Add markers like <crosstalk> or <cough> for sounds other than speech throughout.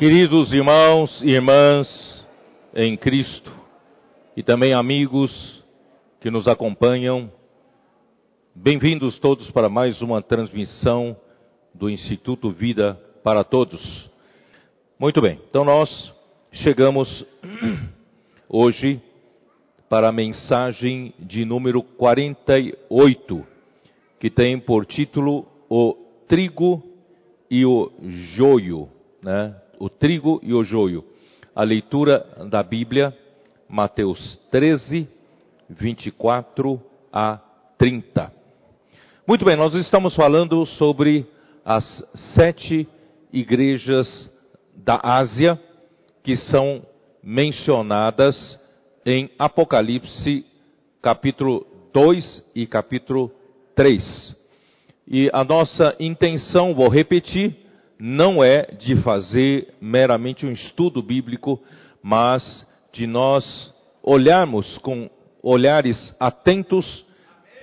Queridos irmãos e irmãs em Cristo, e também amigos que nos acompanham, bem-vindos todos para mais uma transmissão do Instituto Vida para Todos. Muito bem, então nós chegamos <clears throat> hoje para a mensagem de número 48, que tem por título O Trigo e o Joio, né? O trigo e o joio. A leitura da Bíblia, Mateus 13, 24 a 30. Muito bem, nós estamos falando sobre as sete igrejas da Ásia que são mencionadas em Apocalipse capítulo 2 e capítulo 3. E a nossa intenção, vou repetir, não é de fazer meramente um estudo bíblico, mas de nós olharmos com olhares atentos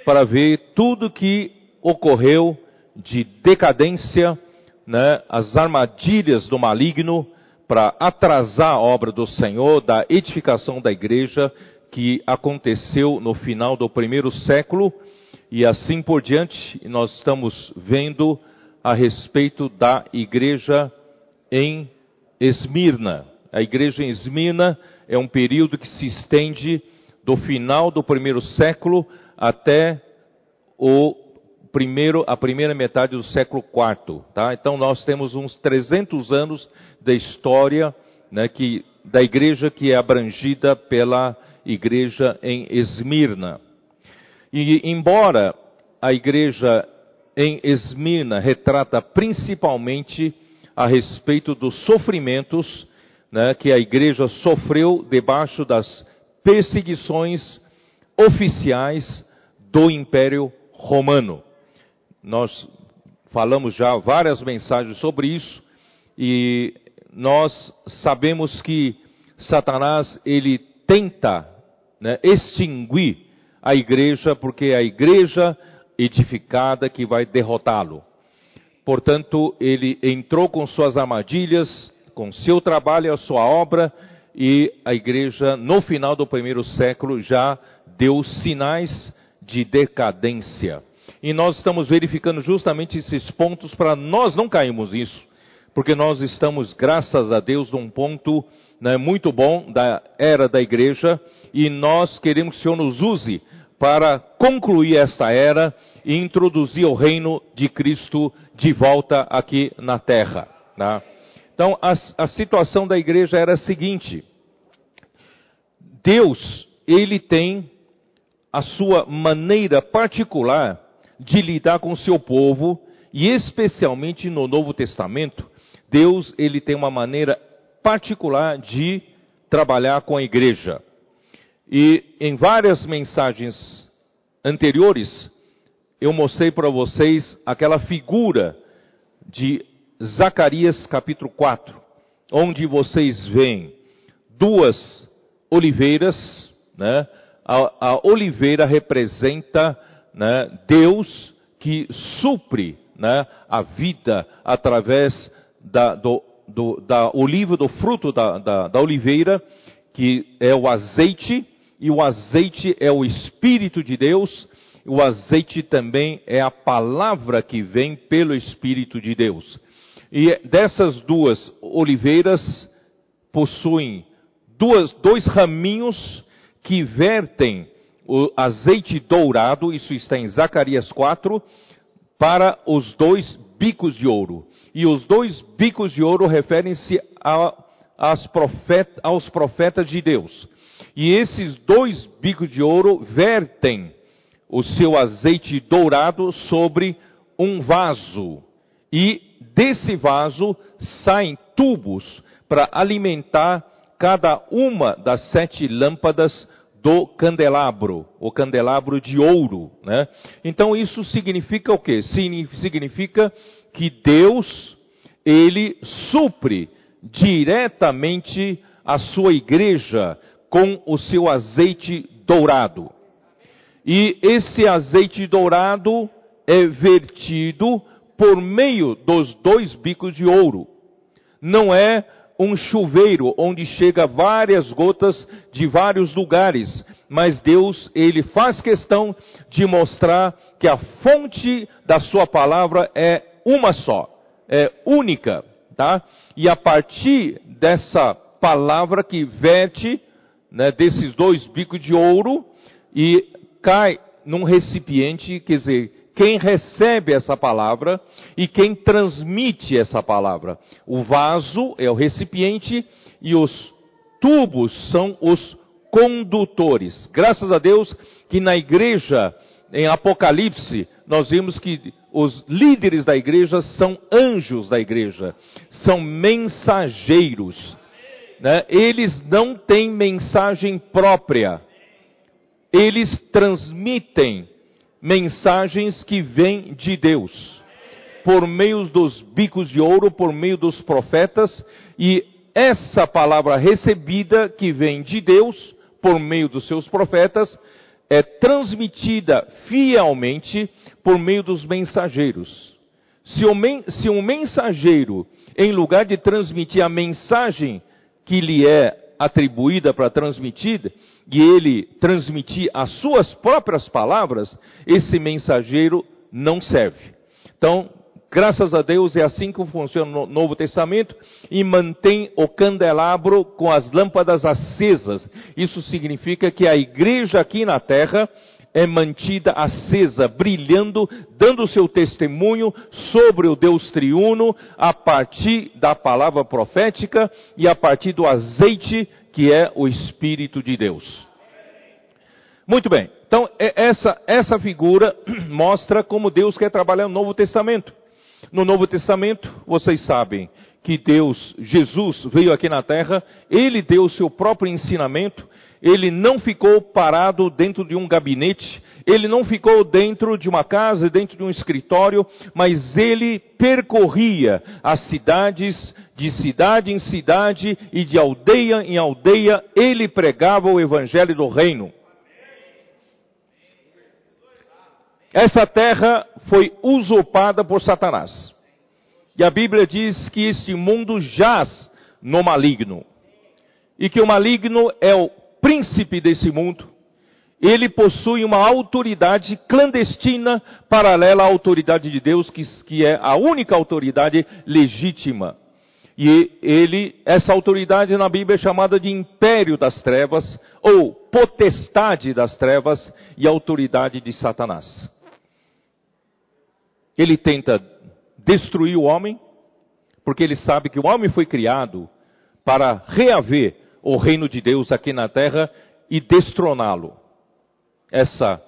para ver tudo que ocorreu de decadência, né, as armadilhas do maligno para atrasar a obra do Senhor, da edificação da igreja que aconteceu no final do primeiro século e assim por diante. Nós estamos vendo a respeito da igreja em Esmirna. A igreja em Esmirna é um período que se estende do final do primeiro século até o primeiro, a primeira metade do século IV. Tá? Então nós temos uns 300 anos da história né, que, da igreja que é abrangida pela igreja em Esmirna. E embora a igreja em Esmirna retrata principalmente a respeito dos sofrimentos né, que a igreja sofreu debaixo das perseguições oficiais do Império Romano. Nós falamos já várias mensagens sobre isso e nós sabemos que Satanás ele tenta né, extinguir a igreja porque a igreja edificada que vai derrotá-lo. Portanto, ele entrou com suas armadilhas, com seu trabalho, a sua obra, e a igreja, no final do primeiro século, já deu sinais de decadência. E nós estamos verificando justamente esses pontos para nós não cairmos nisso, porque nós estamos, graças a Deus, num ponto né, muito bom da era da igreja, e nós queremos que o Senhor nos use para concluir esta era e introduzir o reino de Cristo de volta aqui na terra. Né? Então, a, a situação da igreja era a seguinte: Deus, ele tem a sua maneira particular de lidar com o seu povo, e especialmente no Novo Testamento, Deus, ele tem uma maneira particular de trabalhar com a igreja. E em várias mensagens anteriores, eu mostrei para vocês aquela figura de Zacarias capítulo 4, onde vocês veem duas oliveiras, né? A, a oliveira representa né, Deus que supre né, a vida através da, do, do, da oliva, do fruto da, da, da oliveira, que é o azeite, e o azeite é o Espírito de Deus, o azeite também é a palavra que vem pelo Espírito de Deus. E dessas duas oliveiras possuem duas, dois raminhos que vertem o azeite dourado, isso está em Zacarias 4, para os dois bicos de ouro. E os dois bicos de ouro referem-se profet, aos profetas de Deus. E esses dois bicos de ouro vertem o seu azeite dourado sobre um vaso. E desse vaso saem tubos para alimentar cada uma das sete lâmpadas do candelabro, o candelabro de ouro, né? Então isso significa o quê? Significa que Deus, ele supre diretamente a sua igreja com o seu azeite dourado. E esse azeite dourado é vertido por meio dos dois bicos de ouro. Não é um chuveiro onde chega várias gotas de vários lugares, mas Deus, ele faz questão de mostrar que a fonte da sua palavra é uma só, é única, tá? E a partir dessa palavra que verte, né, desses dois bicos de ouro e cai num recipiente, quer dizer, quem recebe essa palavra e quem transmite essa palavra. O vaso é o recipiente e os tubos são os condutores. Graças a Deus que na igreja, em Apocalipse, nós vimos que os líderes da igreja são anjos da igreja, são mensageiros. Né? Eles não têm mensagem própria, eles transmitem mensagens que vêm de Deus, por meio dos bicos de ouro, por meio dos profetas, e essa palavra recebida que vem de Deus, por meio dos seus profetas, é transmitida fielmente por meio dos mensageiros. Se, um mensageiro, em lugar de transmitir a mensagem que lhe é atribuída para transmitir, e ele transmitir as suas próprias palavras, esse mensageiro não serve. Então, graças a Deus é assim que funciona o Novo Testamento e mantém o candelabro com as lâmpadas acesas. Isso significa que a igreja aqui na terra é mantida acesa, brilhando, dando seu testemunho sobre o Deus triuno a partir da palavra profética e a partir do azeite que é o Espírito de Deus. Muito bem. Então, é, essa, essa figura <clears throat> mostra como Deus quer trabalhar no Novo Testamento. No Novo Testamento, vocês sabem que Deus, Jesus, veio aqui na terra, ele deu o seu próprio ensinamento, ele não ficou parado dentro de um gabinete, ele não ficou dentro de uma casa, dentro de um escritório, mas ele percorria as cidades, de cidade em cidade e de aldeia em aldeia, ele pregava o evangelho do reino. Essa terra foi usurpada por Satanás. E a Bíblia diz que este mundo jaz no maligno. E que o maligno é o príncipe desse mundo, ele possui uma autoridade clandestina paralela à autoridade de Deus, que, que é a única autoridade legítima. E ele, essa autoridade na Bíblia é chamada de império das trevas, ou potestade das trevas e autoridade de Satanás. Ele tenta destruir o homem, porque ele sabe que o homem foi criado para reaver o reino de Deus aqui na terra e destroná-lo. Essa,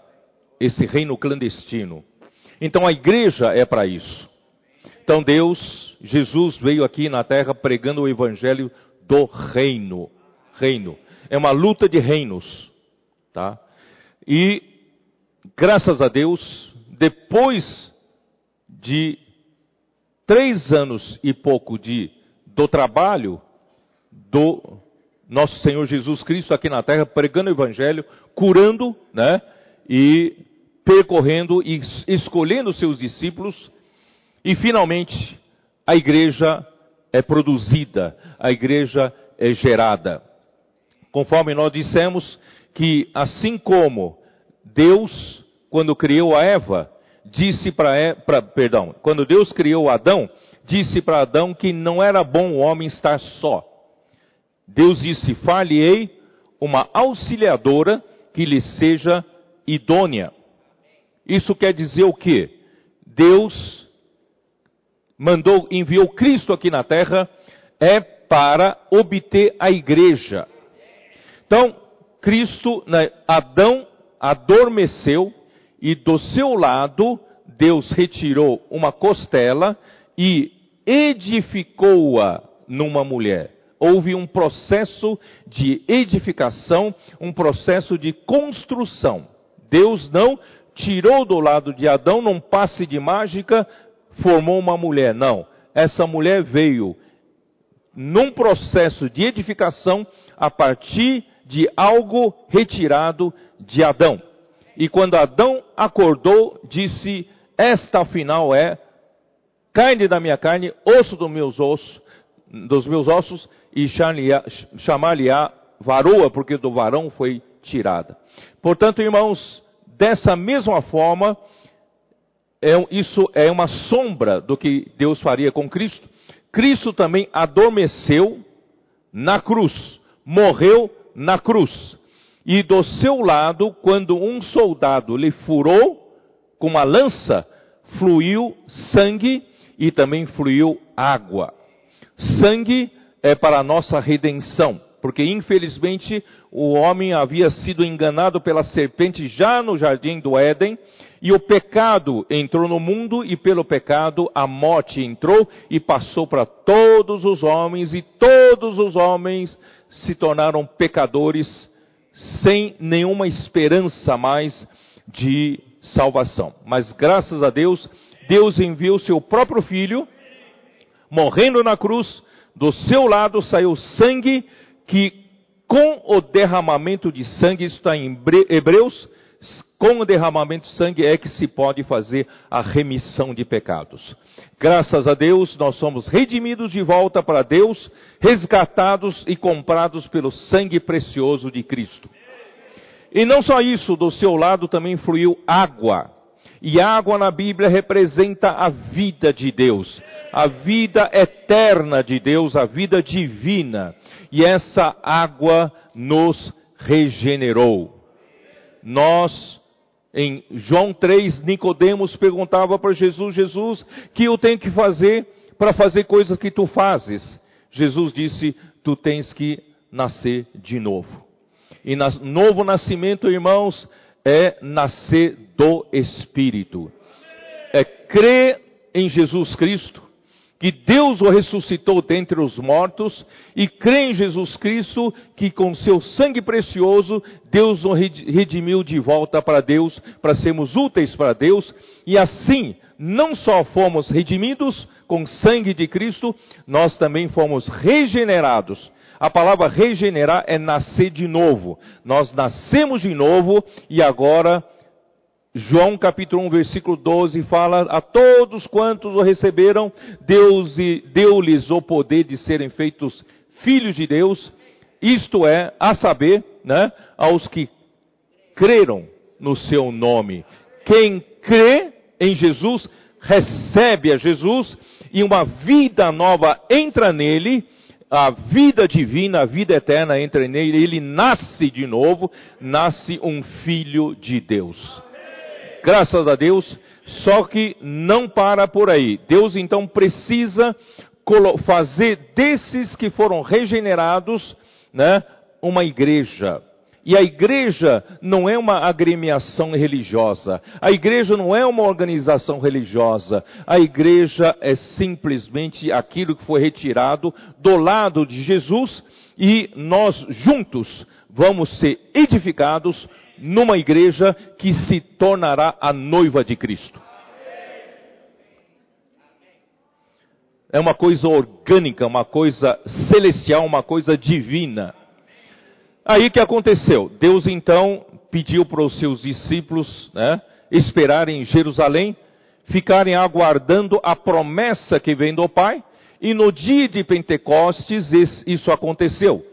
esse reino clandestino. Então a igreja é para isso. Então Deus, Jesus veio aqui na terra pregando o evangelho do reino. Reino. É uma luta de reinos, tá? E graças a Deus, depois de três anos e pouco de do trabalho do nosso Senhor Jesus Cristo aqui na terra, pregando o Evangelho, curando, né? E percorrendo e escolhendo seus discípulos. E finalmente, a igreja é produzida, a igreja é gerada. Conforme nós dissemos que assim como Deus, quando criou a Eva, disse para, perdão, quando Deus criou Adão, disse para Adão que não era bom o homem estar só. Deus disse: Far-lhe-ei uma auxiliadora que lhe seja idônea. Isso quer dizer o quê? Deus mandou, enviou Cristo aqui na terra, é para obter a igreja. Então, Cristo, né, Adão adormeceu e do seu lado Deus retirou uma costela e edificou-a numa mulher houve um processo de edificação, um processo de construção. Deus não tirou do lado de Adão, num passe de mágica, formou uma mulher. Não. Essa mulher veio num processo de edificação a partir de algo retirado de Adão. E quando Adão acordou, disse: Esta afinal é carne da minha carne, osso dos meus ossos dos meus ossos e chamar-lhe-á varoa, porque do varão foi tirada. Portanto, irmãos, dessa mesma forma, é, isso é uma sombra do que Deus faria com Cristo. Cristo também adormeceu na cruz, morreu na cruz. E do seu lado, quando um soldado lhe furou com uma lança, fluiu sangue e também fluiu água. Sangue é para a nossa redenção, porque infelizmente o homem havia sido enganado pela serpente já no jardim do Éden, e o pecado entrou no mundo, e pelo pecado a morte entrou e passou para todos os homens, e todos os homens se tornaram pecadores sem nenhuma esperança mais de salvação. Mas graças a Deus, Deus enviou seu próprio filho, morrendo na cruz, do seu lado saiu sangue, que com o derramamento de sangue, isso está em Hebreus, com o derramamento de sangue é que se pode fazer a remissão de pecados. Graças a Deus, nós somos redimidos de volta para Deus, resgatados e comprados pelo sangue precioso de Cristo. E não só isso, do seu lado também fluiu água. E água na Bíblia representa a vida de Deus, a vida eterna de Deus, a vida divina. E essa água nos regenerou. Nós, em João 3, Nicodemos perguntava para Jesus, Jesus, que eu tenho que fazer para fazer coisas que tu fazes? Jesus disse, tu tens que nascer de novo. E nas, novo nascimento, irmãos, é nascer do Espírito. É crer em Jesus Cristo, que Deus o ressuscitou dentre os mortos, e crer em Jesus Cristo, que com seu sangue precioso, Deus o redimiu de volta para Deus, para sermos úteis para Deus, e assim, não só fomos redimidos com sangue de Cristo, nós também fomos regenerados a palavra regenerar é nascer de novo. Nós nascemos de novo e agora, João capítulo 1, versículo 12 fala: A todos quantos o receberam, Deus deu-lhes o poder de serem feitos filhos de Deus, isto é, a saber, né, aos que creram no seu nome. Quem crê em Jesus, recebe a Jesus e uma vida nova entra nele a vida divina, a vida eterna entra nele, ele nasce de novo, nasce um filho de Deus. Graças a Deus, só que não para por aí. Deus então precisa fazer desses que foram regenerados, né, uma igreja. E a igreja não é uma agremiação religiosa. A igreja não é uma organização religiosa. A igreja é simplesmente aquilo que foi retirado do lado de Jesus e nós juntos vamos ser edificados numa igreja que se tornará a noiva de Cristo. É uma coisa orgânica, uma coisa celestial, uma coisa divina. Aí que aconteceu? Deus então pediu para os seus discípulos né, esperarem em Jerusalém, ficarem aguardando a promessa que vem do Pai, e no dia de Pentecostes isso aconteceu.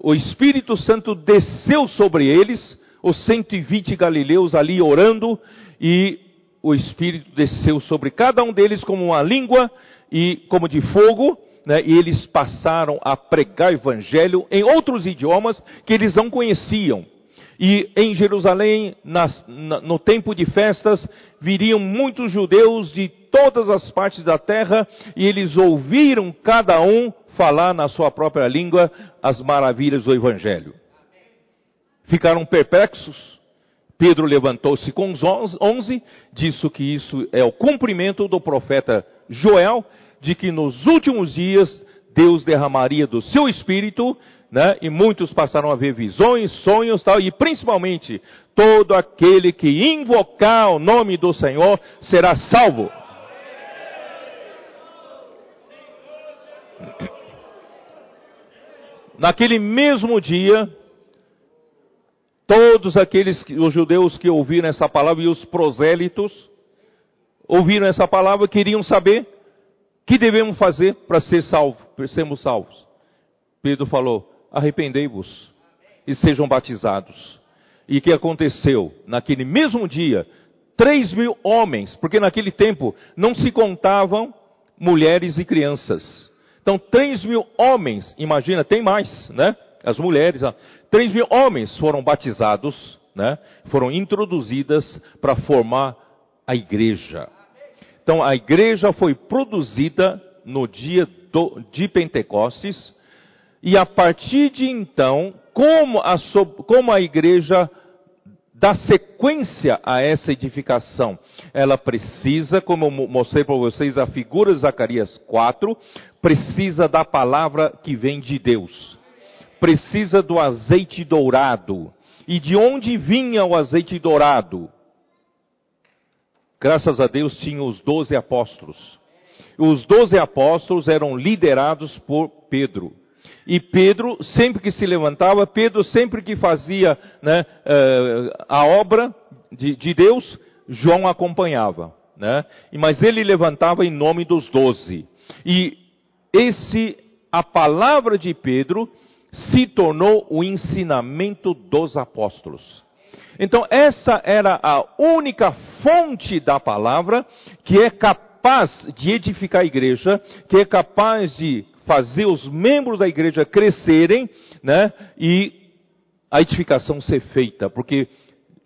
O Espírito Santo desceu sobre eles, os 120 galileus ali orando, e o Espírito desceu sobre cada um deles como uma língua e como de fogo, né, e eles passaram a pregar o evangelho em outros idiomas que eles não conheciam. E em Jerusalém, nas, na, no tempo de festas, viriam muitos judeus de todas as partes da terra e eles ouviram cada um falar na sua própria língua as maravilhas do Evangelho. Ficaram perplexos. Pedro levantou-se com os onze, disse que isso é o cumprimento do profeta Joel, de que nos últimos dias Deus derramaria do seu espírito, né? E muitos passaram a ver visões, sonhos, tal, e principalmente todo aquele que invocar o nome do Senhor será salvo. Naquele mesmo dia, todos aqueles os judeus que ouviram essa palavra e os prosélitos ouviram essa palavra queriam saber que devemos fazer para ser salvo, para sermos salvos? Pedro falou: arrependei-vos e sejam batizados. E o que aconteceu? Naquele mesmo dia, três mil homens, porque naquele tempo não se contavam mulheres e crianças. Então, três mil homens, imagina, tem mais, né? As mulheres, três mil homens foram batizados, né? Foram introduzidas para formar a igreja. Então, a igreja foi produzida no dia do, de Pentecostes, e a partir de então, como a, como a igreja dá sequência a essa edificação? Ela precisa, como eu mostrei para vocês a figura de Zacarias 4, precisa da palavra que vem de Deus. Precisa do azeite dourado. E de onde vinha o azeite dourado? Graças a Deus tinha os doze apóstolos. Os doze apóstolos eram liderados por Pedro. E Pedro, sempre que se levantava, Pedro sempre que fazia né, eh, a obra de, de, Deus, João acompanhava. Né? Mas ele levantava em nome dos doze. E esse, a palavra de Pedro, se tornou o ensinamento dos apóstolos. Então, essa era a única fonte da palavra que é capaz de edificar a igreja, que é capaz de fazer os membros da igreja crescerem, né? E a edificação ser feita, porque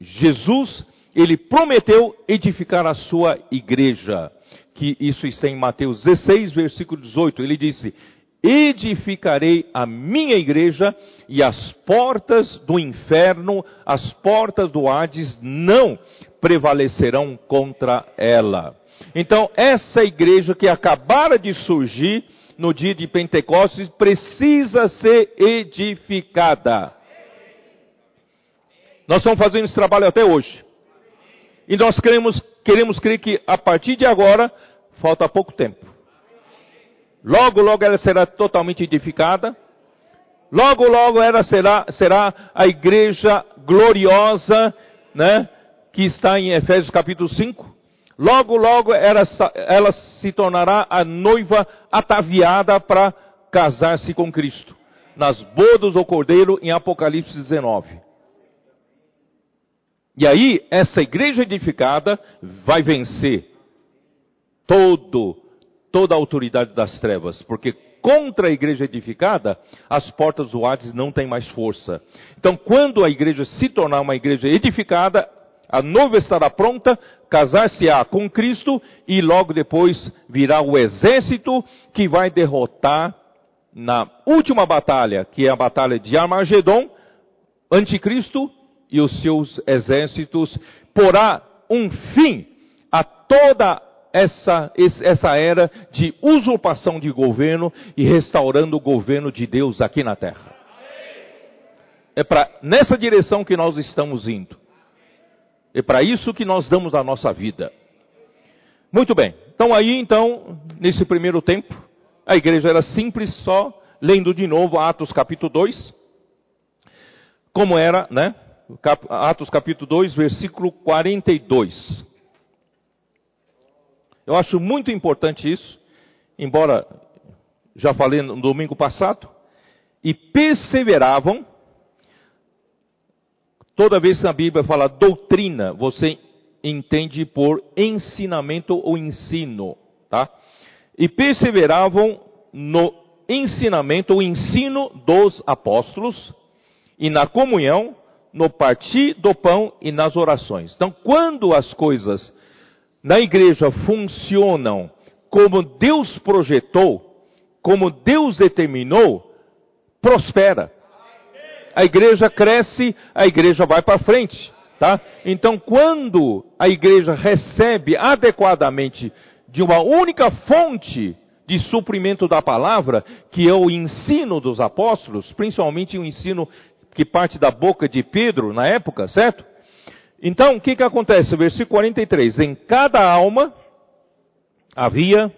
Jesus, ele prometeu edificar a sua igreja. Que isso está em Mateus 16, versículo 18. Ele disse: edificarei a minha igreja e as portas do inferno, as portas do Hades não prevalecerão contra ela. Então, essa igreja que acabara de surgir, no dia de Pentecostes precisa ser edificada. Nós estamos fazendo esse trabalho até hoje. E nós queremos, queremos crer que a partir de agora, falta pouco tempo. Logo, logo ela será totalmente edificada. Logo, logo ela será, será a igreja gloriosa, né? Que está em Efésios capítulo 5. Logo, logo ela, ela se tornará a noiva ataviada para casar-se com Cristo. Nas bodas do Cordeiro em Apocalipse 19. E aí, essa igreja edificada vai vencer todo, toda a autoridade das trevas, porque contra a igreja edificada, as portas do Hades não têm mais força. Então, quando a igreja se tornar uma igreja edificada, a noiva estará pronta, casar-se-á com Cristo e logo depois virá o exército que vai derrotar na última batalha, que é a batalha de Armagedon, anticristo e os seus exércitos, porá um fim a toda essa, essa era de usurpação de governo e restaurando o governo de Deus aqui na terra. É para nessa direção que nós estamos indo. É para isso que nós damos a nossa vida. Muito bem. Então aí, então, nesse primeiro tempo, a igreja era simples, só lendo de novo Atos capítulo 2. Como era, né? Atos capítulo 2, versículo 42. Eu acho muito importante isso, embora já falei no domingo passado, e perseveravam Toda vez que a Bíblia fala doutrina, você entende por ensinamento ou ensino, tá? E perseveravam no ensinamento, o ensino dos apóstolos e na comunhão, no partir do pão e nas orações. Então, quando as coisas na igreja funcionam como Deus projetou, como Deus determinou, prospera a igreja cresce, a igreja vai para frente, tá? Então, quando a igreja recebe adequadamente de uma única fonte de suprimento da palavra, que é o ensino dos apóstolos, principalmente o ensino que parte da boca de Pedro na época, certo? Então, o que que acontece? Versículo 43. Em cada alma havia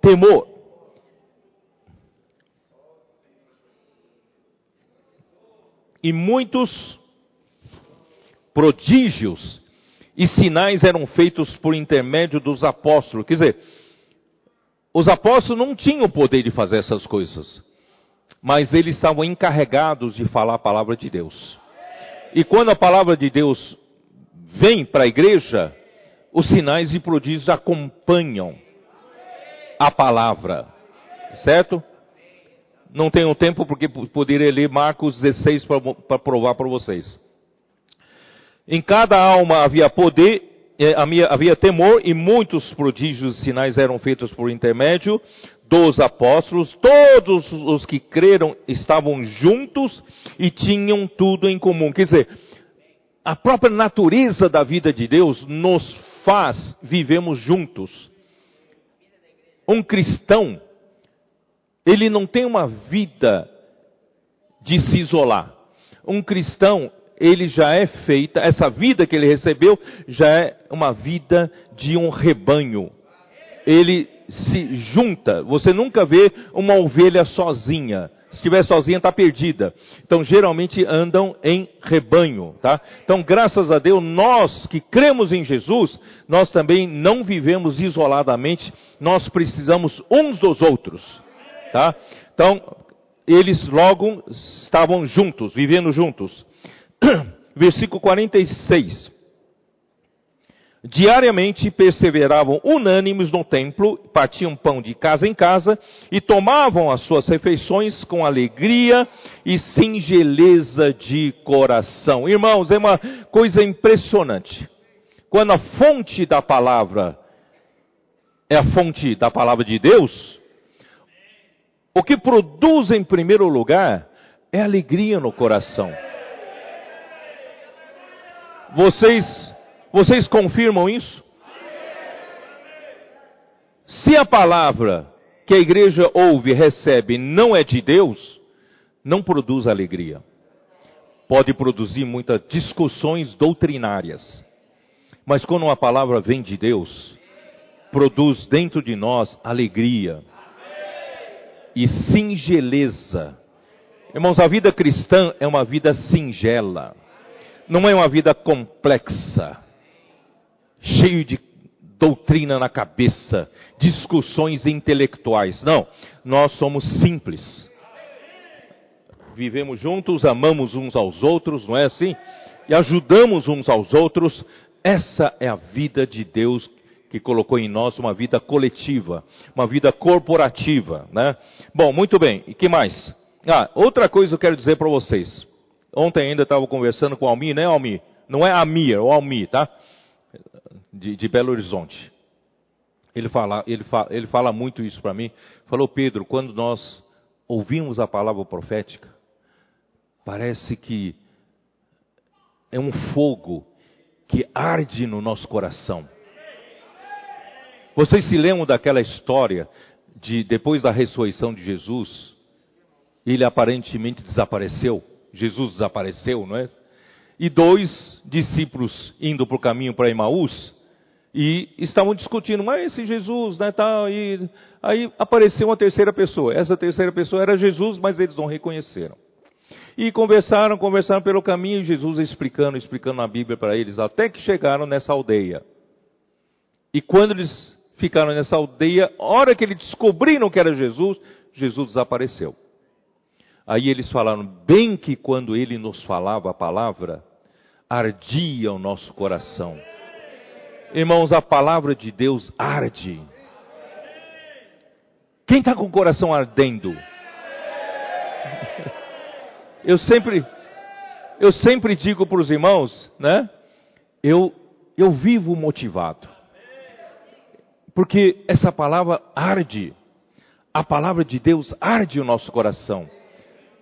temor. e muitos prodígios e sinais eram feitos por intermédio dos apóstolos. Quer dizer, os apóstolos não tinham o poder de fazer essas coisas, mas eles estavam encarregados de falar a palavra de Deus. E quando a palavra de Deus vem para a igreja, os sinais e prodígios acompanham a palavra, certo? Não tenho tempo porque poderia ler Marcos 16 para provar para vocês. Em cada alma havia poder é, havia temor e muitos prodígios e sinais eram feitos por intermédio dos apóstolos. Todos os que creram estavam juntos e tinham tudo em comum. Quer dizer, a própria natureza da vida de Deus nos faz vivemos juntos. Um cristão, ele não tem uma vida de se isolar. Um cristão, ele já é feita, essa vida que ele recebeu já é uma vida de um rebanho. Ele se junta. Você nunca vê uma ovelha sozinha. Se estiver sozinha, está perdida. Então, geralmente andam em rebanho, tá? Então, graças a Deus, nós que cremos em Jesus, nós também não vivemos isoladamente. Nós precisamos uns dos outros, tá? Então, eles logo estavam juntos, vivendo juntos. <clears throat> versículo 46. Diariamente perseveravam unânimes no templo, partiam pão de casa em casa e tomavam as suas refeições com alegria e singeleza de coração. Irmãos, é uma coisa impressionante. Quando a fonte da palavra é a fonte da palavra de Deus, o que produz em primeiro lugar é alegria no coração. Vocês, vocês confirmam isso? Se a palavra que a igreja ouve e recebe não é de Deus, não produz alegria. Pode produzir muitas discussões doutrinárias. Mas quando a palavra vem de Deus, produz dentro de nós alegria e singeleza. Irmãos, a vida cristã é uma vida singela não é uma vida complexa, cheio de doutrina na cabeça, discussões intelectuais. Não, nós somos simples. Vivemos juntos, amamos uns aos outros, não é assim? E ajudamos uns aos outros. Essa é a vida de Deus que colocou em nós uma vida coletiva, uma vida corporativa, né? Bom, muito bem. E que mais? Ah, outra coisa eu quero dizer para vocês. Ontem ainda estava conversando com o Almir, né, Almir? Não é Amir, é o Almir, tá? De, de Belo Horizonte. Ele fala, ele ele fala muito isso para mim. Falou, Pedro, quando nós ouvimos a palavra profética, parece que é um fogo que arde no nosso coração. Vocês se lembram daquela história de depois da ressurreição de Jesus, ele aparentemente desapareceu? Jesus desapareceu, não é? E dois discípulos indo para o caminho para Emaús e estavam discutindo, mas esse Jesus, né, tal, e aí apareceu uma terceira pessoa. Essa terceira pessoa era Jesus, mas eles não reconheceram. E conversaram, conversaram pelo caminho, Jesus explicando, explicando a Bíblia para eles, até que chegaram nessa aldeia. E quando eles ficaram nessa aldeia, hora que eles descobriram que era Jesus, Jesus desapareceu. Aí eles falaram, bem que quando ele nos falava a palavra, ardia o nosso coração. Irmãos, a palavra de Deus arde. Quem está com o coração ardendo? <laughs> Eu sempre, eu sempre digo para os irmãos, né? Eu, eu vivo motivado. Porque essa palavra arde. A palavra de Deus arde o nosso coração.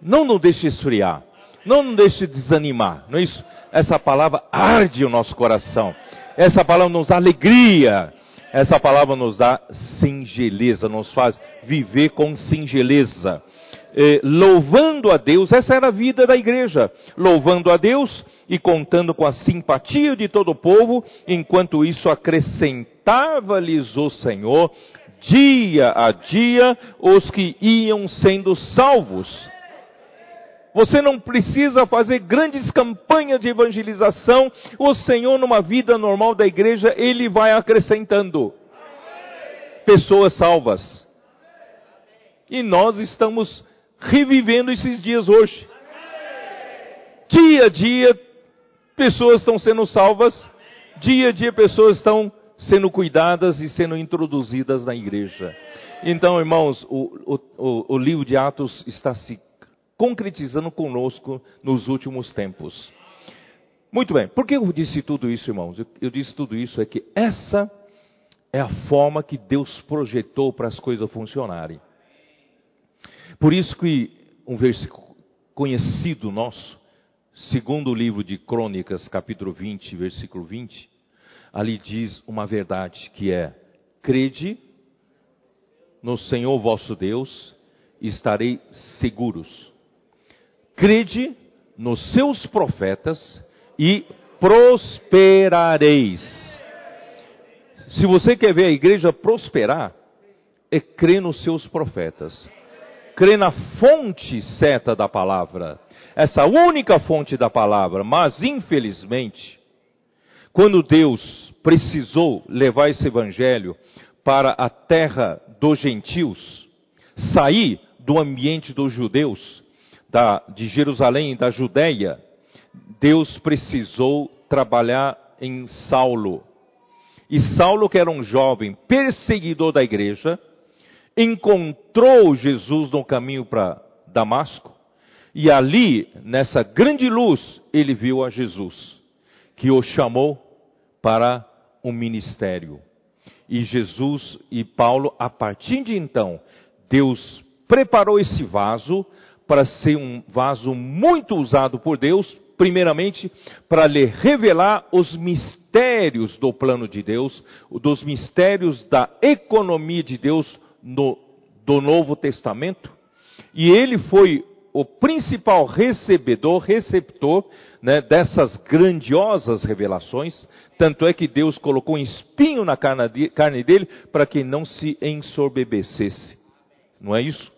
Não nos deixe esfriar. Não deixe desanimar. Não é isso? Essa palavra arde o nosso coração. Essa palavra nos dá alegria. Essa palavra nos dá singeleza, nos faz viver com singeleza. Eh, louvando a Deus, essa era a vida da igreja. Louvando a Deus e contando com a simpatia de todo o povo, enquanto isso acrescentava-lhes o Senhor, dia a dia, os que iam sendo salvos. Você não precisa fazer grandes campanhas de evangelização. O Senhor, numa vida normal da igreja, Ele vai acrescentando pessoas salvas. E nós estamos revivendo esses dias hoje. Dia a dia, pessoas estão sendo salvas, dia a dia, pessoas estão sendo cuidadas e sendo introduzidas na igreja. Então, irmãos, o, o, o livro de Atos está se concretizando conosco nos últimos tempos. Muito bem, por que eu disse tudo isso, irmãos? Eu, eu disse tudo isso é que essa é a forma que Deus projetou para as coisas funcionarem. Por isso que um versículo conhecido nosso, segundo o livro de Crônicas, capítulo 20, versículo 20, ali diz uma verdade que é: crede no Senhor vosso Deus, estarei seguros. Crede nos seus profetas e prosperareis. Se você quer ver a igreja prosperar, é crer nos seus profetas. Crer na fonte certa da palavra. Essa única fonte da palavra. Mas, infelizmente, quando Deus precisou levar esse evangelho para a terra dos gentios, sair do ambiente dos judeus, da, de Jerusalém e da Judéia, Deus precisou trabalhar em Saulo. E Saulo, que era um jovem perseguidor da igreja, encontrou Jesus no caminho para Damasco, e ali, nessa grande luz, ele viu a Jesus, que o chamou para um ministério. E Jesus e Paulo, a partir de então, Deus preparou esse vaso para ser um vaso muito usado por Deus, primeiramente para lhe revelar os mistérios do plano de Deus, dos mistérios da economia de Deus no, do Novo Testamento. E ele foi o principal recebedor, receptor né, dessas grandiosas revelações. Tanto é que Deus colocou um espinho na carne dele para que não se ensorbebecesse. Não é isso?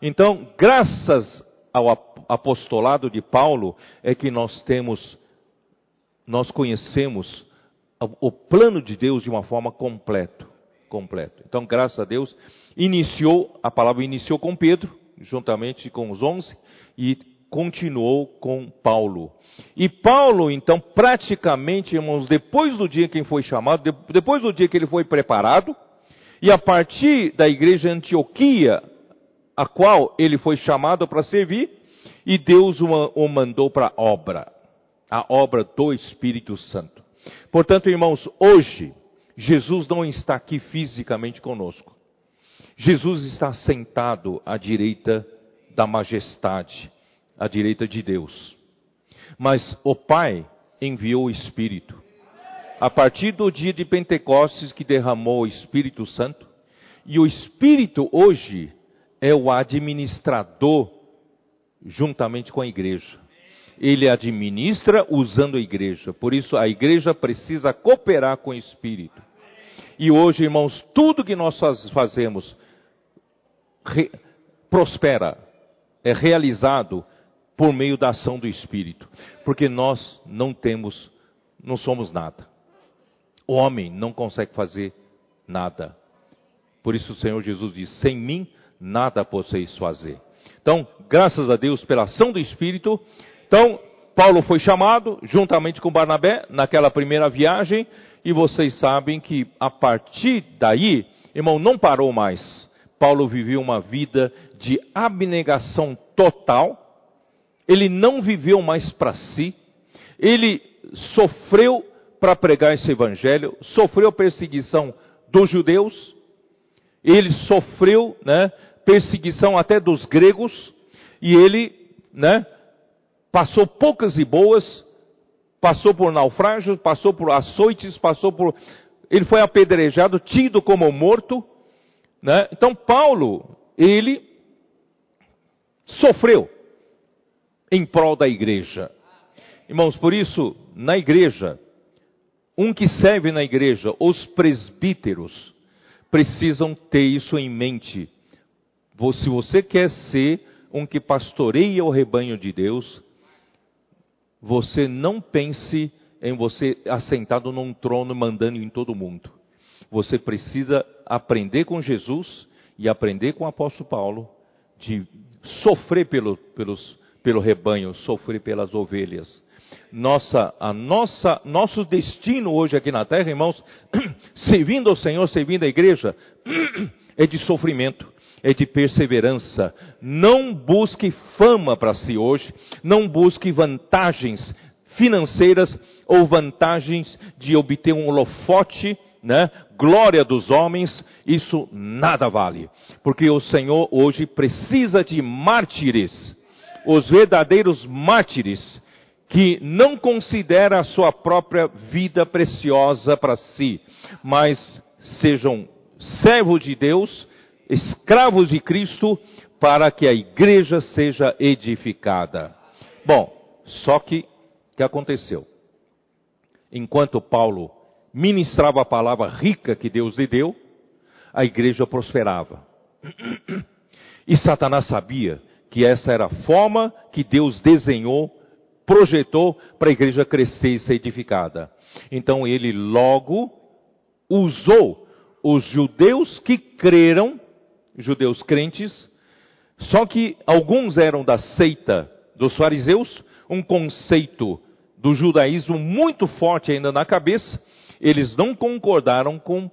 Então, graças ao apostolado de Paulo, é que nós temos, nós conhecemos o plano de Deus de uma forma completa. Completo. Então, graças a Deus, iniciou, a palavra iniciou com Pedro, juntamente com os onze, e continuou com Paulo. E Paulo, então, praticamente, irmãos, depois do dia que ele foi chamado, depois do dia que ele foi preparado, e a partir da igreja Antioquia, a qual ele foi chamado para servir, e Deus o mandou para a obra, a obra do Espírito Santo. Portanto, irmãos, hoje, Jesus não está aqui fisicamente conosco. Jesus está sentado à direita da majestade, à direita de Deus. Mas o Pai enviou o Espírito. A partir do dia de Pentecostes que derramou o Espírito Santo, e o Espírito hoje é o administrador juntamente com a igreja. Ele administra usando a igreja. Por isso a igreja precisa cooperar com o Espírito. E hoje, irmãos, tudo que nós fazemos re, prospera, é realizado por meio da ação do Espírito, porque nós não temos, não somos nada. O homem não consegue fazer nada. Por isso o Senhor Jesus diz: sem mim nada podeis fazer. Então, graças a Deus pela ação do Espírito. Então, Paulo foi chamado, juntamente com Barnabé, naquela primeira viagem, e vocês sabem que a partir daí, irmão, não parou mais. Paulo viveu uma vida de abnegação total, ele não viveu mais para si, ele sofreu para pregar esse evangelho, sofreu perseguição dos judeus, ele sofreu né, perseguição até dos gregos, e ele né, passou poucas e boas, passou por naufrágios, passou por açoites, passou por. Ele foi apedrejado, tido como morto, né? Então, Paulo, ele sofreu em prol da igreja. Irmãos, por isso, na igreja, um que serve na igreja, os presbíteros, precisam ter isso em mente. Se você quer ser um que pastoreia o rebanho de Deus, você não pense em você assentado num trono mandando em todo mundo. Você precisa aprender com Jesus e aprender com o apóstolo Paulo de sofrer pelo, pelos, pelo rebanho, sofrer pelas ovelhas. Nossa, a nossa, nosso destino hoje aqui na terra, irmãos, <clears throat> servindo ao Senhor, servindo a igreja, <clears throat> é de sofrimento, é de perseverança. Não busque fama para si hoje, não busque vantagens financeiras ou vantagens de obter um holofote, né? Glória dos homens, isso nada vale. Porque o Senhor hoje precisa de mártires, os verdadeiros mártires, que não considera a sua própria vida preciosa para si, mas sejam servos de Deus, escravos de Cristo, para que a igreja seja edificada. Bom, só que que aconteceu? Enquanto Paulo ministrava a palavra rica que Deus lhe deu, a igreja prosperava. <clears throat> E Satanás sabia que essa era a forma que Deus desenhou, projetou para a igreja crescer e ser edificada. Então ele logo usou os judeus que creram, judeus crentes, só que alguns eram da seita dos fariseus, um conceito do judaísmo muito forte ainda na cabeça, eles não concordaram com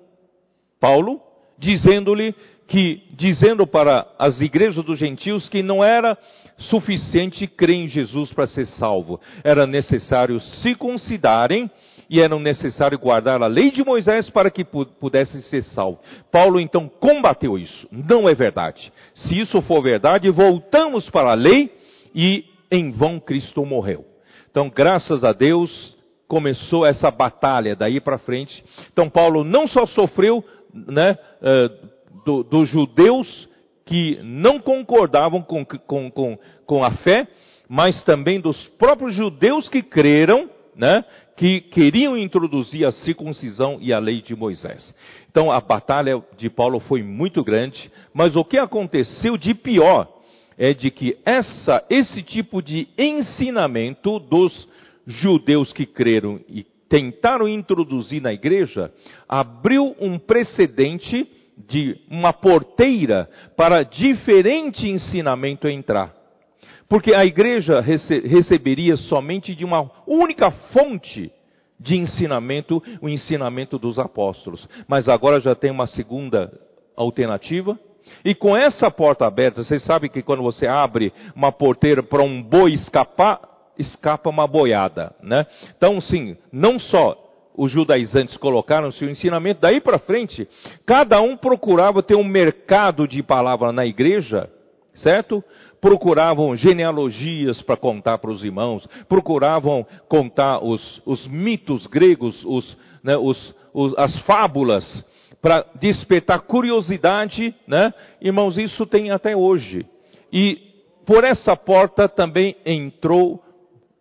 Paulo, dizendo-lhe que, dizendo para as igrejas dos gentios que não era suficiente crer em Jesus para ser salvo, era necessário circuncidarem e era necessário guardar a lei de Moisés para que pudessem ser salvos. Paulo então combateu isso. Não é verdade. Se isso for verdade, voltamos para a lei e em vão Cristo morreu. Então, graças a Deus, começou essa batalha daí para frente. Então, Paulo não só sofreu né, uh, dos do judeus que não concordavam com, com, com, com a fé, mas também dos próprios judeus que creram, né, que queriam introduzir a circuncisão e a lei de Moisés. Então a batalha de Paulo foi muito grande, mas o que aconteceu de pior é de que essa, esse tipo de ensinamento dos judeus que creram e tentaram introduzir na igreja abriu um precedente de uma porteira para diferente ensinamento entrar. Porque a igreja rece receberia somente de uma única fonte de ensinamento, o ensinamento dos apóstolos. Mas agora já tem uma segunda alternativa. E com essa porta aberta, vocês sabem que quando você abre uma porteira para um boi escapar, escapa uma boiada, né? Então, sim, não só os judaizantes colocaram seu ensinamento, daí para frente, cada um procurava ter um mercado de palavra na igreja, certo? Procuravam genealogias para contar para os irmãos, procuravam contar os, os mitos gregos, os, né, os, os, as fábulas, para despertar curiosidade, né? Irmãos, isso tem até hoje. E por essa porta também entrou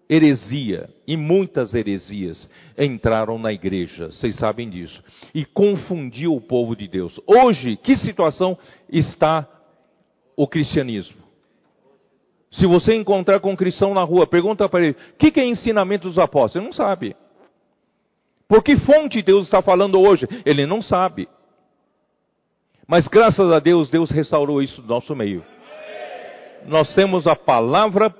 heresia, e muitas heresias entraram na igreja, vocês sabem disso, e confundiu o povo de Deus. Hoje, que situação está o cristianismo? Se você encontrar com um cristão na rua, pergunta para ele: o que, que é ensinamento dos apóstolos? Ele não sabe. Por que fonte Deus está falando hoje? Ele não sabe. Mas graças a Deus, Deus restaurou isso do nosso meio. Nós temos a palavra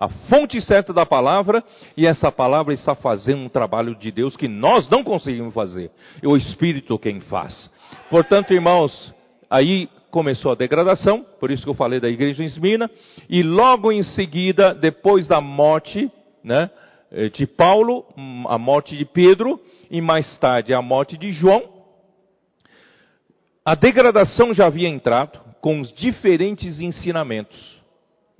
a fonte certa da palavra, e essa palavra está fazendo um trabalho de Deus que nós não conseguimos fazer. É o Espírito quem faz. Portanto, irmãos, aí começou a degradação, por isso que eu falei da igreja em Esmina, e logo em seguida, depois da morte né, de Paulo, a morte de Pedro, e mais tarde a morte de João, a degradação já havia entrado com os diferentes ensinamentos.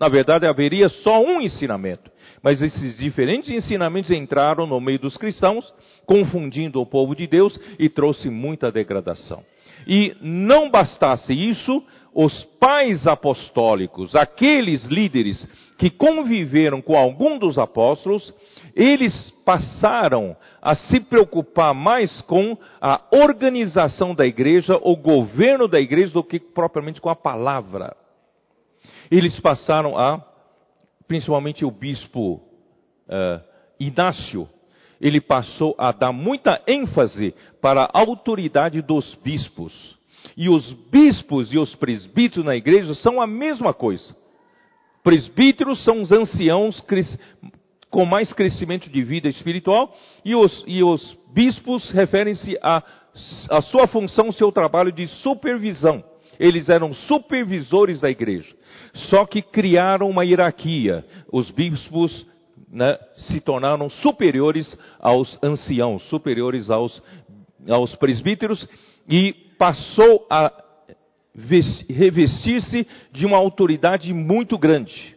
Na verdade, haveria só um ensinamento. Mas esses diferentes ensinamentos entraram no meio dos cristãos, confundindo o povo de Deus e trouxe muita degradação. E não bastasse isso, os pais apostólicos, aqueles líderes que conviveram com algum dos apóstolos, eles passaram a se preocupar mais com a organização da igreja, o governo da igreja, do que propriamente com a palavra eles passaram a, principalmente o bispo uh, Inácio, ele passou a dar muita ênfase para a autoridade dos bispos. E os bispos e os presbíteros na igreja são a mesma coisa. Presbíteros são os anciãos com mais crescimento de vida espiritual, e os, e os bispos referem-se à a, a sua função, seu trabalho de supervisão. Eles eram supervisores da igreja. Só que criaram uma hierarquia. Os bispos né, se tornaram superiores aos anciãos, superiores aos, aos presbíteros, e passou a revestir-se de uma autoridade muito grande.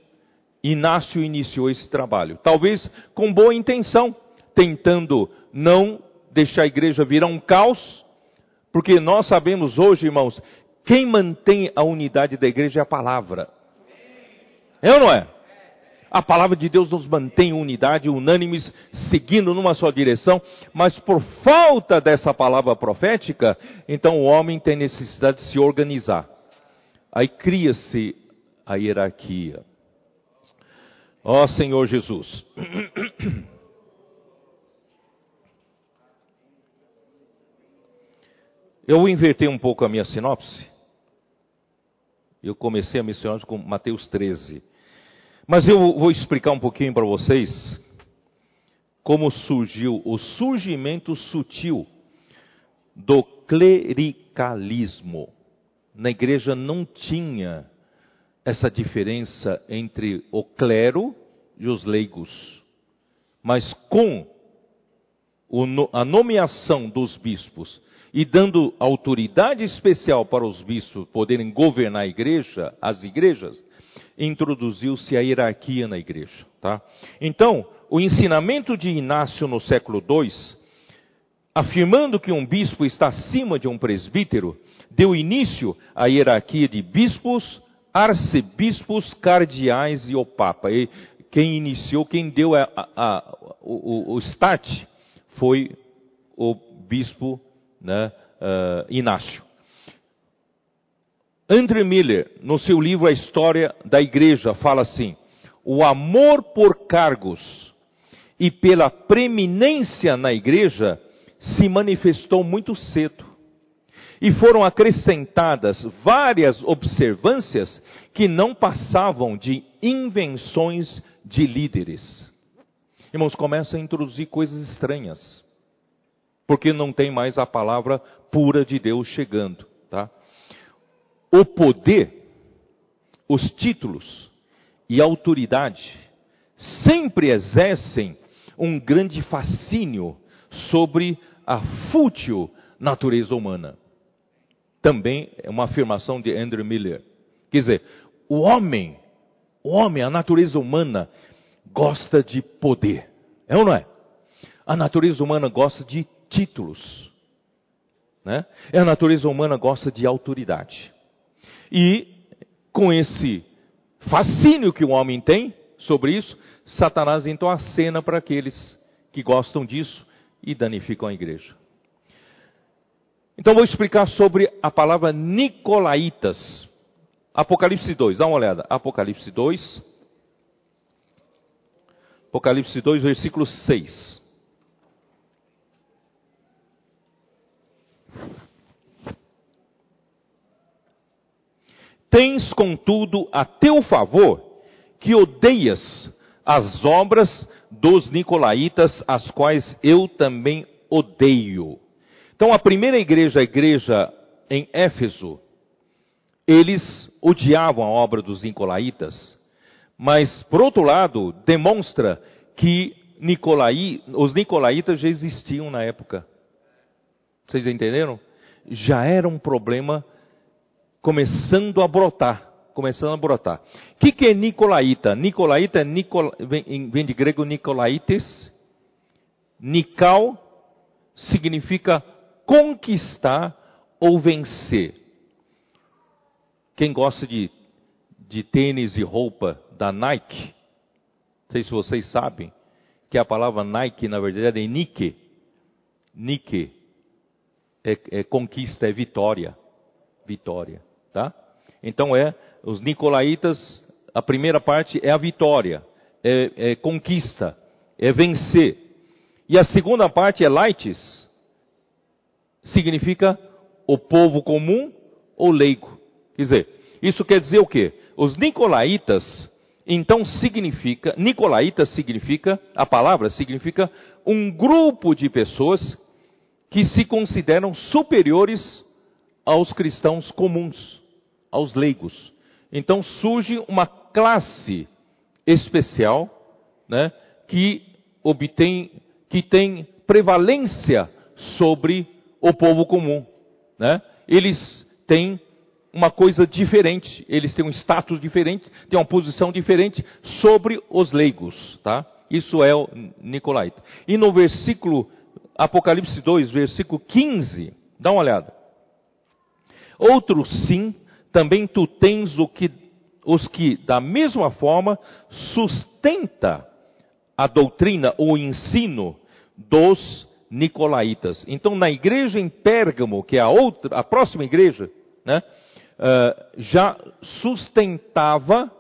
Inácio iniciou esse trabalho, talvez com boa intenção, tentando não deixar a igreja virar um caos, porque nós sabemos hoje, irmãos, quem mantém a unidade da igreja é a palavra. É ou não é? A palavra de Deus nos mantém unidade, unânimes, seguindo numa só direção, mas por falta dessa palavra profética, então o homem tem necessidade de se organizar. Aí cria-se a hierarquia. Ó Senhor Jesus. Eu invertei um pouco a minha sinopse. Eu comecei a sinopse com Mateus 13. Mas eu vou explicar um pouquinho para vocês como surgiu o surgimento sutil do clericalismo. Na igreja não tinha essa diferença entre o clero e os leigos. Mas com a nomeação dos bispos e dando autoridade especial para os bispos poderem governar a igreja, as igrejas, introduziu-se a hierarquia na igreja. Tá? Então, o ensinamento de Inácio no século II, afirmando que um bispo está acima de um presbítero, deu início à hierarquia de bispos, arcebispos, cardeais e o Papa. E quem iniciou, quem deu a, a, a, o, o, start foi o bispo né, uh, Inácio. André Miller, no seu livro A História da Igreja, fala assim: o amor por cargos e pela preeminência na igreja se manifestou muito cedo e foram acrescentadas várias observâncias que não passavam de invenções de líderes. Irmãos, começam a introduzir coisas estranhas, porque não tem mais a palavra pura de Deus chegando, tá? O poder, os títulos e autoridade sempre exercem um grande fascínio sobre a fútil natureza humana também é uma afirmação de Andrew Miller. Quer dizer, o homem, o homem, a natureza humana, gosta de poder. É ou não é? A natureza humana gosta de títulos. Né? E a natureza humana gosta de autoridade. E com esse fascínio que o homem tem sobre isso, Satanás então acena para aqueles que gostam disso e danificam a igreja. Então vou explicar sobre a palavra Nicolaitas. Apocalipse 2, dá uma olhada. Apocalipse 2. Apocalipse 2, versículo 6. Tens, contudo, a teu favor que odeias as obras dos nicolaítas, as quais eu também odeio. Então a primeira igreja, a igreja em Éfeso, eles odiavam a obra dos nicolaítas, mas por outro lado, demonstra que os nicolaítas já existiam na época. Vocês entenderam? Já era um problema começando a brotar, começando a brotar. O que, que é nicolaíta? Nicolaíta é Nicol, vem, vem de grego Nicolaites. Nical significa conquistar ou vencer. Quem gosta de, de tênis e roupa da Nike, não sei se vocês sabem, que a palavra Nike na verdade é Nike. Nike é, é conquista, é vitória. Vitória, tá? Então é, os nicolaítas, a primeira parte é a vitória, é, é conquista, é vencer. E a segunda parte é lights, significa o povo comum ou leigo. Quer dizer, isso quer dizer o quê? Os nicolaítas, então significa, nicolaíta significa, a palavra significa um grupo de pessoas que se consideram superiores aos cristãos comuns, aos leigos. Então surge uma classe especial, né, que obtém, que tem prevalência sobre o povo comum, né? Eles têm uma coisa diferente, eles têm um status diferente, têm uma posição diferente sobre os leigos, tá? Isso é o Nicolaita. E no versículo Apocalipse 2, versículo 15, dá uma olhada. Outro sim, também tu tens o que, os que, da mesma forma, sustenta a doutrina ou ensino dos nicolaítas. Então, na igreja em Pérgamo, que é a outra, a próxima igreja, né, uh, já sustentava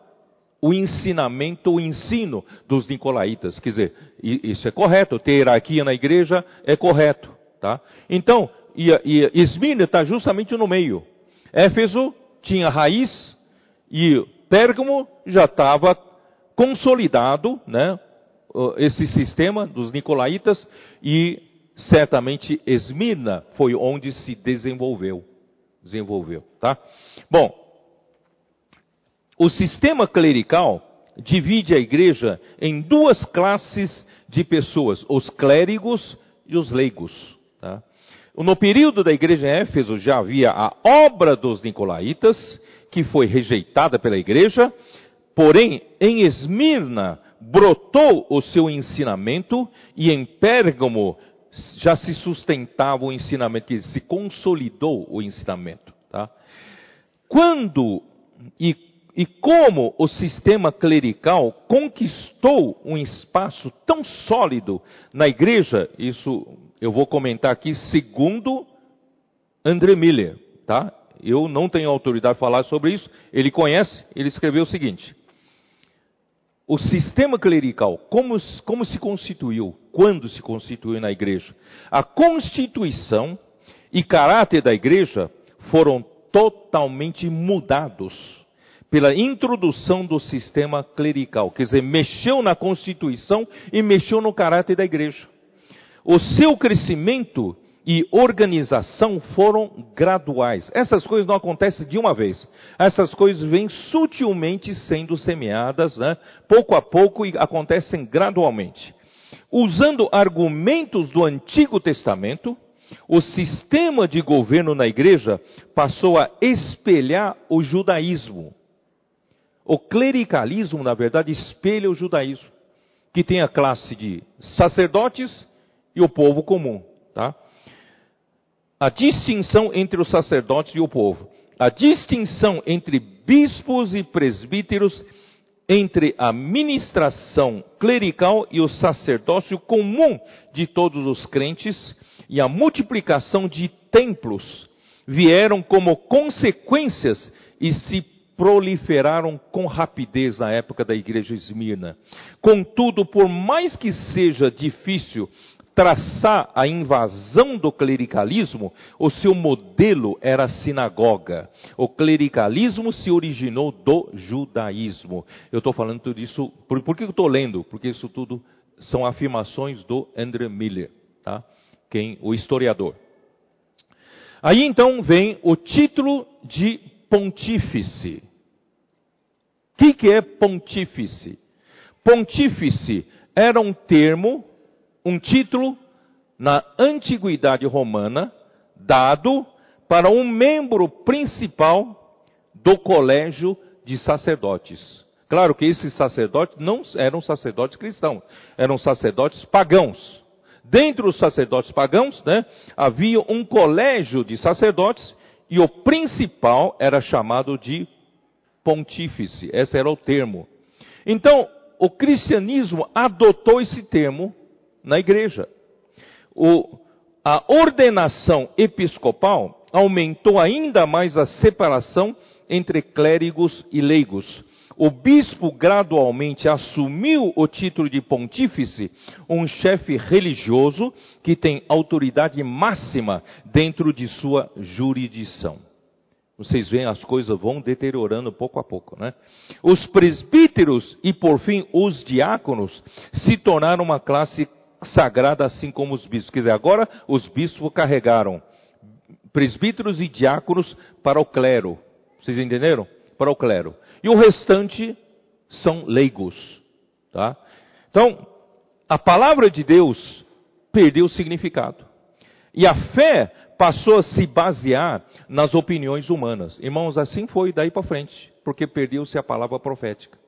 o ensinamento, o ensino dos nicolaítas. Quer dizer, isso é correto, ter hierarquia na igreja é correto. Tá? Então, e, e Esmirna está justamente no meio. Éfeso tinha raiz e Pérgamo já estava consolidado, né, esse sistema dos nicolaítas e certamente Esmirna foi onde se desenvolveu, desenvolveu, tá? Bom, o sistema clerical divide a igreja em duas classes de pessoas: os clérigos e os leigos. Tá? No período da igreja em Éfeso já havia a obra dos nicolaítas, que foi rejeitada pela igreja, porém em Esmirna brotou o seu ensinamento e em Pérgamo já se sustentava o ensinamento, se consolidou o ensinamento. Tá? Quando e e como o sistema clerical conquistou um espaço tão sólido na igreja, isso eu vou comentar aqui segundo André Miller, tá? Eu não tenho autoridade para falar sobre isso, ele conhece, ele escreveu o seguinte: o sistema clerical, como, como se constituiu, quando se constituiu na igreja? A constituição e caráter da igreja foram totalmente mudados pela introdução do sistema clerical, quer dizer, mexeu na constituição e mexeu no caráter da igreja. O seu crescimento e organização foram graduais. Essas coisas não acontecem de uma vez. Essas coisas vêm sutilmente sendo semeadas, né? pouco a pouco e acontecem gradualmente. Usando argumentos do Antigo Testamento, o sistema de governo na igreja passou a espelhar o judaísmo. O clericalismo, na verdade, espelha o judaísmo, que tem a classe de sacerdotes e o povo comum. Tá? A distinção entre os sacerdotes e o povo. A distinção entre bispos e presbíteros, entre a ministração clerical e o sacerdócio comum de todos os crentes, e a multiplicação de templos vieram como consequências e se proliferaram com rapidez na época da igreja Esmirna. Contudo, por mais que seja difícil traçar a invasão do clericalismo, o seu modelo era a sinagoga. O clericalismo se originou do judaísmo. Eu estou falando tudo isso, por, por que eu estou lendo? Porque isso tudo são afirmações do André Miller, tá? Quem, o historiador. Aí então vem o título de pontífice. O que, que é pontífice? Pontífice era um termo, um título na antiguidade romana dado para um membro principal do colégio de sacerdotes. Claro que esses sacerdotes não eram sacerdotes cristãos, eram sacerdotes pagãos. Dentro dos sacerdotes pagãos, né, havia um colégio de sacerdotes e o principal era chamado de pontífice, esse era o termo. Então, o cristianismo adotou esse termo na igreja. O, a ordenação episcopal aumentou ainda mais a separação entre clérigos e leigos. o bispo gradualmente assumiu o título de pontífice, um chefe religioso que tem autoridade máxima dentro de sua jurisdição. Vocês veem, as coisas vão deteriorando pouco a pouco, né? Os presbíteros e, por fim, os diáconos se tornaram uma classe sagrada, assim como os bispos. Quer dizer, agora os bispos carregaram presbíteros e diáconos para o clero. Vocês entenderam? Para o clero. E o restante são leigos. Tá? Então, a palavra de Deus perdeu o significado. E a fé passou a se basear nas opiniões humanas. Irmãos, assim foi daí para frente, porque perdeu-se a palavra profética.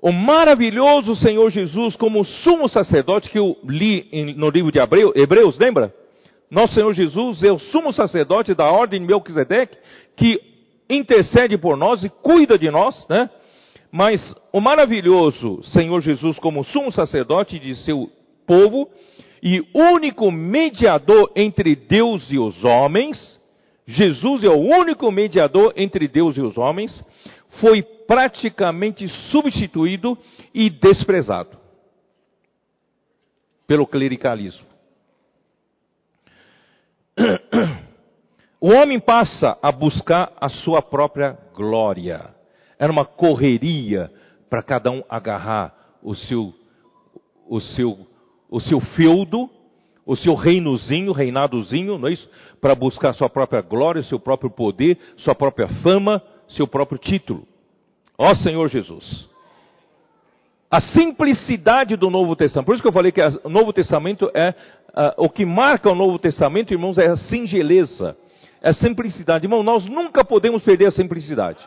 O maravilhoso Senhor Jesus, como sumo sacerdote, que eu li no livro de Hebreus, lembra? Nosso Senhor Jesus é o sumo sacerdote da ordem de Melquisedeque, que intercede por nós e cuida de nós, né? Mas o maravilhoso Senhor Jesus, como sumo sacerdote de seu povo, e único mediador entre Deus e os homens, Jesus é o único mediador entre Deus e os homens, foi praticamente substituído e desprezado pelo clericalismo. O homem passa a buscar a sua própria glória. Era uma correria para cada um agarrar o seu, o seu, o seu feudo, o seu reinozinho, reinadozinho, não é isso? Para buscar sua própria glória, seu próprio poder, sua própria fama, seu próprio título. Ó Senhor Jesus. A simplicidade do Novo Testamento. Por isso que eu falei que o Novo Testamento é uh, o que marca o Novo Testamento, irmãos, é a singeleza, é a simplicidade. Irmão, nós nunca podemos perder a simplicidade.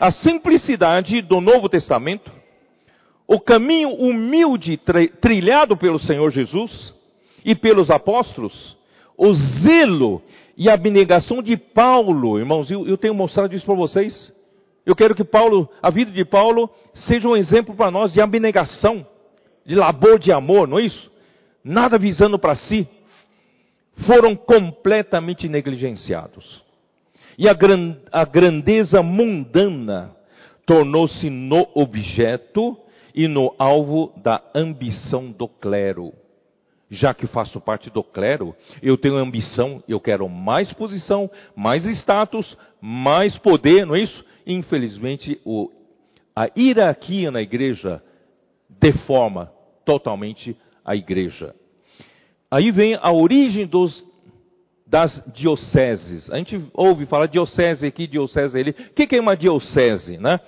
A simplicidade do Novo Testamento, o caminho humilde trilhado pelo Senhor Jesus e pelos apóstolos, o zelo e a abnegação de Paulo, irmãos, eu, eu tenho mostrado isso para vocês. Eu quero que Paulo, a vida de Paulo, seja um exemplo para nós de abnegação, de labor de amor, não é isso? Nada visando para si. Foram completamente negligenciados. E a, gran, a grandeza mundana tornou-se no objeto e no alvo da ambição do clero já que faço parte do clero, eu tenho ambição, eu quero mais posição, mais status, mais poder, não é isso? Infelizmente, o, a hierarquia na igreja deforma totalmente a igreja. Aí vem a origem dos, das dioceses. A gente ouve falar diocese aqui, diocese ali. O que é uma diocese, né?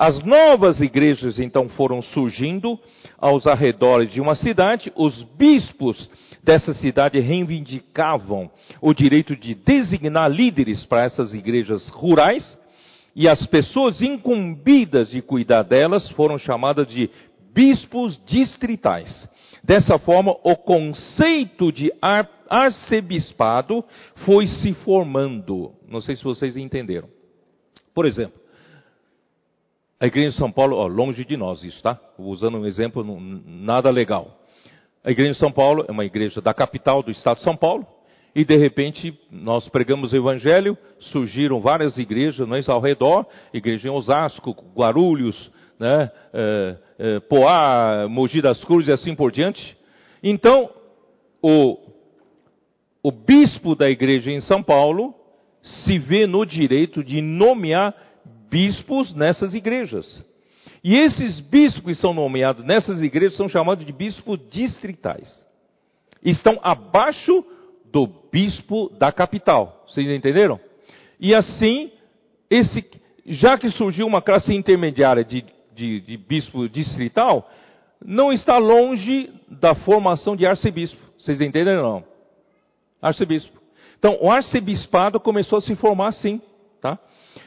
As novas igrejas então foram surgindo aos arredores de uma cidade, os bispos dessa cidade reivindicavam o direito de designar líderes para essas igrejas rurais, e as pessoas incumbidas de cuidar delas foram chamadas de bispos distritais. Dessa forma, o conceito de arcebispado foi se formando. Não sei se vocês entenderam. Por exemplo, a igreja de São Paulo, ó, longe de nós isso, tá? Usando um exemplo nada legal. A igreja de São Paulo é uma igreja da capital do estado de São Paulo, e de repente nós pregamos o evangelho, surgiram várias igrejas não é, ao redor, igreja em Osasco, Guarulhos, né, é, é, Poá, Mogi das Cruzes e assim por diante. Então, o, o bispo da igreja em São Paulo se vê no direito de nomear bispos nessas igrejas. E esses bispos que são nomeados nessas igrejas são chamados de bispos distritais. Estão abaixo do bispo da capital. Vocês entenderam? E assim, esse, já que surgiu uma classe intermediária de, de, de bispo distrital, não está longe da formação de arcebispo. Vocês entenderam não? Arcebispo. Então, o arcebispado começou a se formar assim, tá?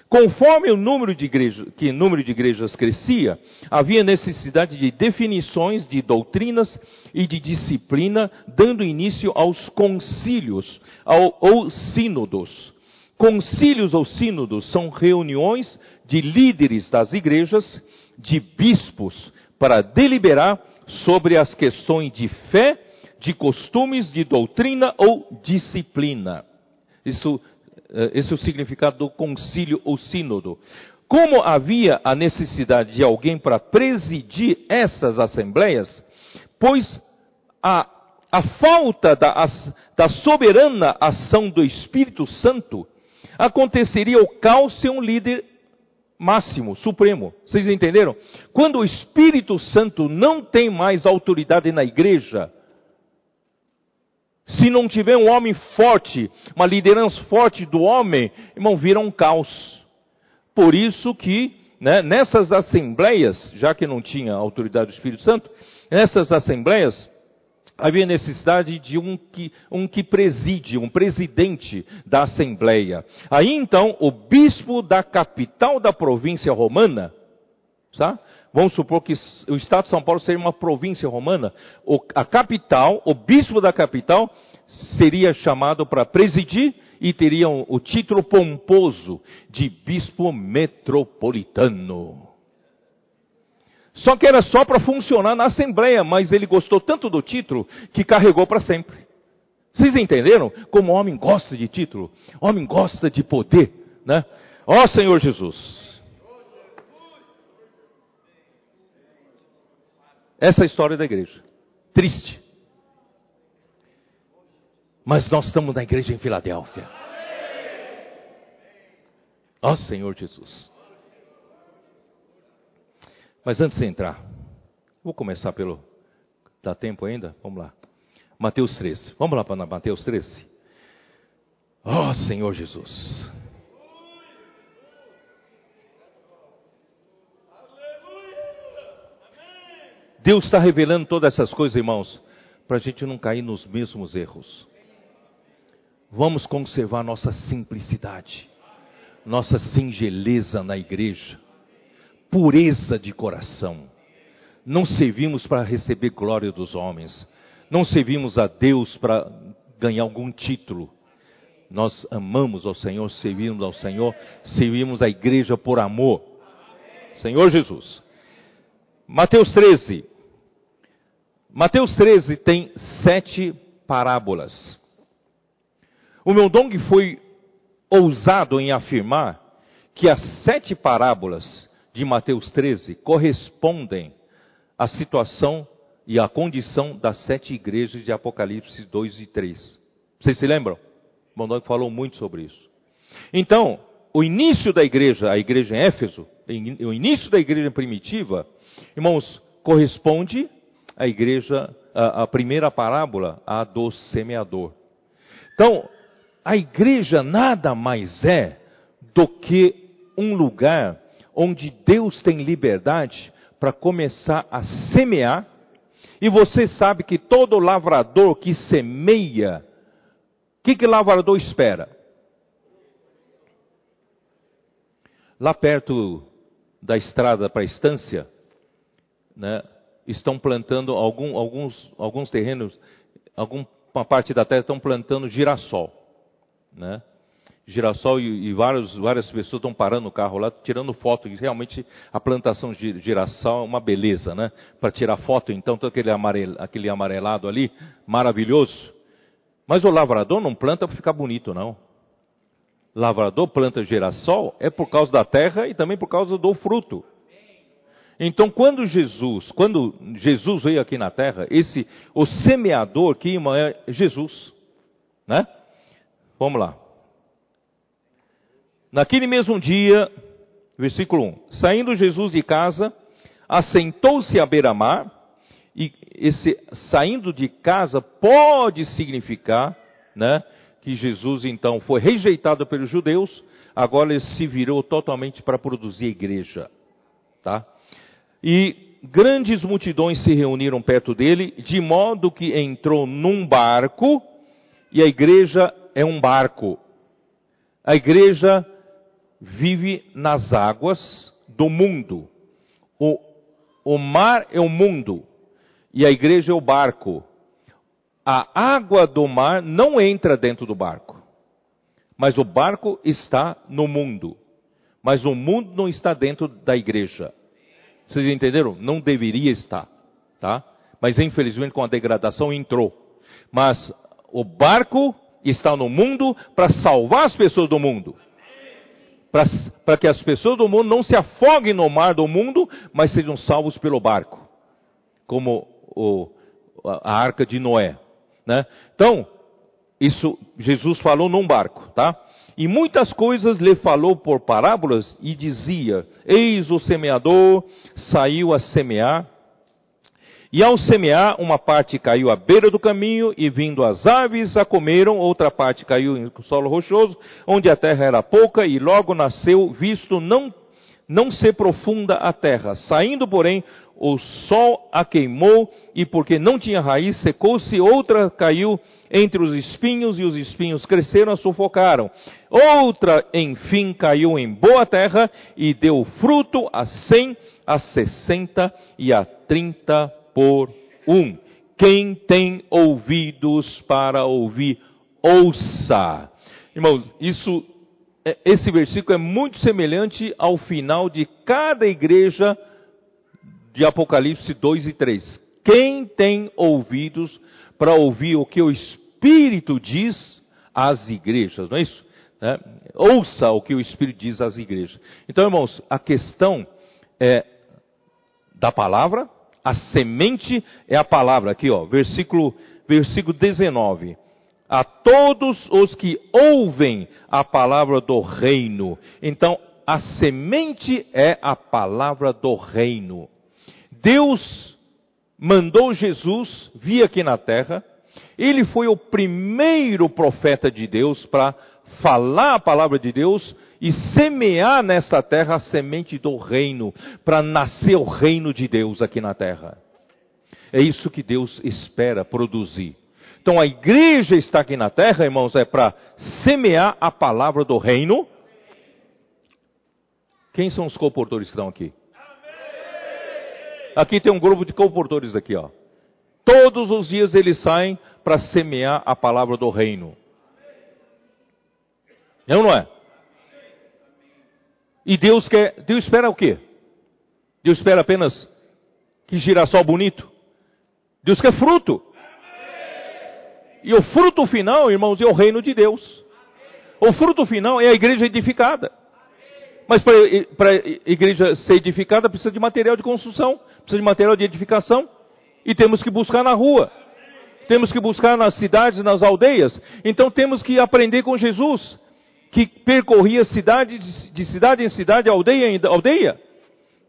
Conforme o número de igrejas, que número de igrejas crescia, havia necessidade de definições de doutrinas e de disciplina, dando início aos concílios ao, ou sínodos. Concílios ou sínodos são reuniões de líderes das igrejas, de bispos, para deliberar sobre as questões de fé, de costumes, de doutrina ou disciplina. Isso esse é o significado do concílio ou sínodo. Como havia a necessidade de alguém para presidir essas assembleias, pois a, a falta da, da soberana ação do Espírito Santo aconteceria o caos sem um líder máximo, supremo. Vocês entenderam? Quando o Espírito Santo não tem mais autoridade na igreja, se não tiver um homem forte, uma liderança forte do homem, irmão, vira um caos. Por isso que, né, nessas assembleias, já que não tinha autoridade do Espírito Santo, nessas assembleias, havia necessidade de um que, um que preside, um presidente da Assembleia. Aí então, o bispo da capital da província romana, tá? Vamos supor que o Estado de São Paulo seria uma província romana, a capital, o bispo da capital, seria chamado para presidir e teria o título pomposo de bispo metropolitano. Só que era só para funcionar na Assembleia, mas ele gostou tanto do título que carregou para sempre. Vocês entenderam? Como o homem gosta de título, o homem gosta de poder, né? Ó Senhor Jesus. Essa é a história da igreja. Triste. Mas nós estamos na igreja em Filadélfia. Ó Senhor Jesus. Mas antes de entrar, vou começar pelo. Dá tempo ainda? Vamos lá. Mateus 13. Vamos lá para Mateus 13. Ó oh, Senhor Jesus. Deus está revelando todas essas coisas, irmãos, para a gente não cair nos mesmos erros. Vamos conservar nossa simplicidade, nossa singeleza na igreja pureza de coração. Não servimos para receber glória dos homens. Não servimos a Deus para ganhar algum título. Nós amamos ao Senhor, servimos ao Senhor, servimos a igreja por amor. Senhor Jesus. Mateus 13. Mateus 13 tem sete parábolas. O meu dong foi ousado em afirmar que as sete parábolas de Mateus 13 correspondem à situação e à condição das sete igrejas de Apocalipse 2 e 3. Vocês se lembram? Mondog falou muito sobre isso. Então, o início da igreja, a igreja em Éfeso, o início da igreja primitiva, irmãos, corresponde à igreja, a, a primeira parábola, a do semeador. Então, a igreja nada mais é do que um lugar onde Deus tem liberdade para começar a semear. E você sabe que todo lavrador que semeia, o que, que lavrador espera? Lá perto da estrada para a estância, né, estão plantando algum, alguns, alguns terrenos, alguma parte da terra estão plantando girassol. Né? girassol e, e vários, várias pessoas estão parando o carro lá, tirando foto. E realmente a plantação de girassol é uma beleza, né? Para tirar foto, então, todo aquele, amarel, aquele amarelado ali, maravilhoso. Mas o lavrador não planta para ficar bonito, não. Lavrador planta girassol é por causa da terra e também por causa do fruto. Então, quando Jesus, quando Jesus veio aqui na terra, esse, o semeador que é Jesus, né? Vamos lá. Naquele mesmo dia, versículo 1: Saindo Jesus de casa, assentou-se à beira-mar, e esse saindo de casa pode significar, né, que Jesus então foi rejeitado pelos judeus, agora ele se virou totalmente para produzir a igreja, tá? E grandes multidões se reuniram perto dele, de modo que entrou num barco, e a igreja é um barco. A igreja vive nas águas do mundo. O, o mar é o mundo e a igreja é o barco. A água do mar não entra dentro do barco, mas o barco está no mundo. Mas o mundo não está dentro da igreja. Vocês entenderam? Não deveria estar, tá? Mas infelizmente com a degradação entrou. Mas o barco está no mundo para salvar as pessoas do mundo. para que as pessoas do mundo não se afoguem no mar do mundo, mas sejam salvos pelo barco, como o, a arca de Noé. Né? Então, isso Jesus falou num barco, tá? E muitas coisas lhe falou por parábolas e dizia: Eis o semeador saiu a semear. E ao semear, uma parte caiu à beira do caminho, e vindo as aves a comeram, outra parte caiu em solo rochoso, onde a terra era pouca, e logo nasceu, visto não, não ser profunda a terra. Saindo, porém, o sol a queimou, e porque não tinha raiz, secou-se, outra caiu entre os espinhos, e os espinhos cresceram e sufocaram. Outra, enfim, caiu em boa terra, e deu fruto a cem, a sessenta e a trinta por um. Quem tem ouvidos para ouvir, ouça. Irmãos, isso, é, esse versículo é muito semelhante ao final de cada igreja de Apocalipse 2 e 3. Quem tem ouvidos para ouvir o que o Espírito diz às igrejas, não é isso? É, ouça o que o Espírito diz às igrejas. Então, irmãos, a questão é da palavra, a semente é a palavra, aqui ó, versículo, versículo 19. A todos os que ouvem a palavra do reino. Então, a semente é a palavra do reino. Deus mandou Jesus vir aqui na terra. Ele foi o primeiro profeta de Deus para falar a palavra de Deus e semear nessa terra a semente do reino, para nascer o reino de Deus aqui na terra. É isso que Deus espera produzir. Então a igreja está aqui na terra, irmãos, é para semear a palavra do reino. Quem são os comportores que estão aqui? Aqui tem um grupo de comportores aqui, ó. Todos os dias eles saem para semear a palavra do reino. É ou não é? E Deus quer, Deus espera o quê? Deus espera apenas que girassol bonito? Deus quer fruto. E o fruto final, irmãos, é o reino de Deus. O fruto final é a igreja edificada. Mas para a igreja ser edificada precisa de material de construção, precisa de material de edificação. E temos que buscar na rua. Temos que buscar nas cidades, nas aldeias. Então temos que aprender com Jesus, que percorria cidade de cidade em cidade, aldeia em aldeia.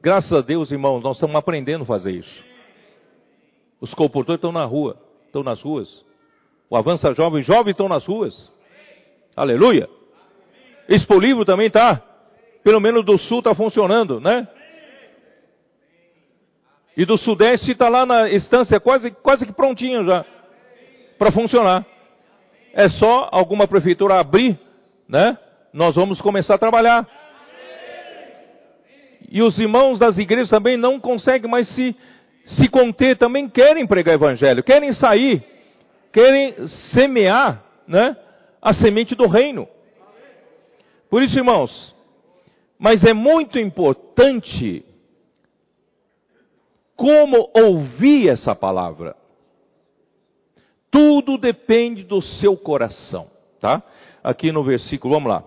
Graças a Deus, irmãos, nós estamos aprendendo a fazer isso. Os comportores estão na rua, estão nas ruas. O Avança Jovem, jovens estão nas ruas. Aleluia. Expo Livro também está. Pelo menos do sul está funcionando, né? E do sudeste está lá na estância quase, quase que prontinho já para funcionar. É só alguma prefeitura abrir, né? Nós vamos começar a trabalhar. E os irmãos das igrejas também não conseguem mais se, se conter, também querem pregar evangelho, querem sair, querem semear, né? A semente do reino. Por isso, irmãos, mas é muito importante como ouvir essa palavra. Tudo depende do seu coração, tá? Aqui no versículo, vamos lá.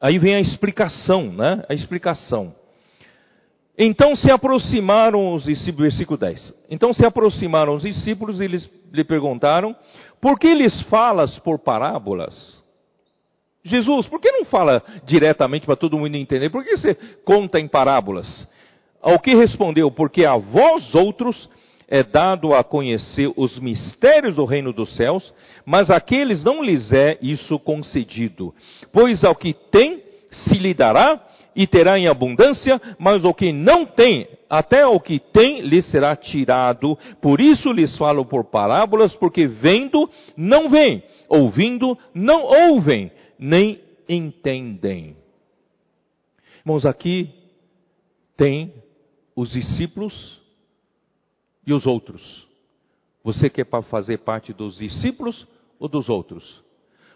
Aí vem a explicação, né? A explicação. Então se aproximaram os discípulos, versículo 10. Então se aproximaram os discípulos e lhes, lhe perguntaram: Por que lhes falas por parábolas? Jesus, por que não fala diretamente para todo mundo entender? Por que você conta em parábolas? Ao que respondeu: Porque a vós outros é dado a conhecer os mistérios do reino dos céus, mas àqueles não lhes é isso concedido. Pois ao que tem se lhe dará e terá em abundância, mas o que não tem, até o que tem lhe será tirado. Por isso lhes falo por parábolas, porque vendo não veem, ouvindo não ouvem, nem entendem. Irmãos, aqui tem os discípulos e os outros? Você quer fazer parte dos discípulos ou dos outros?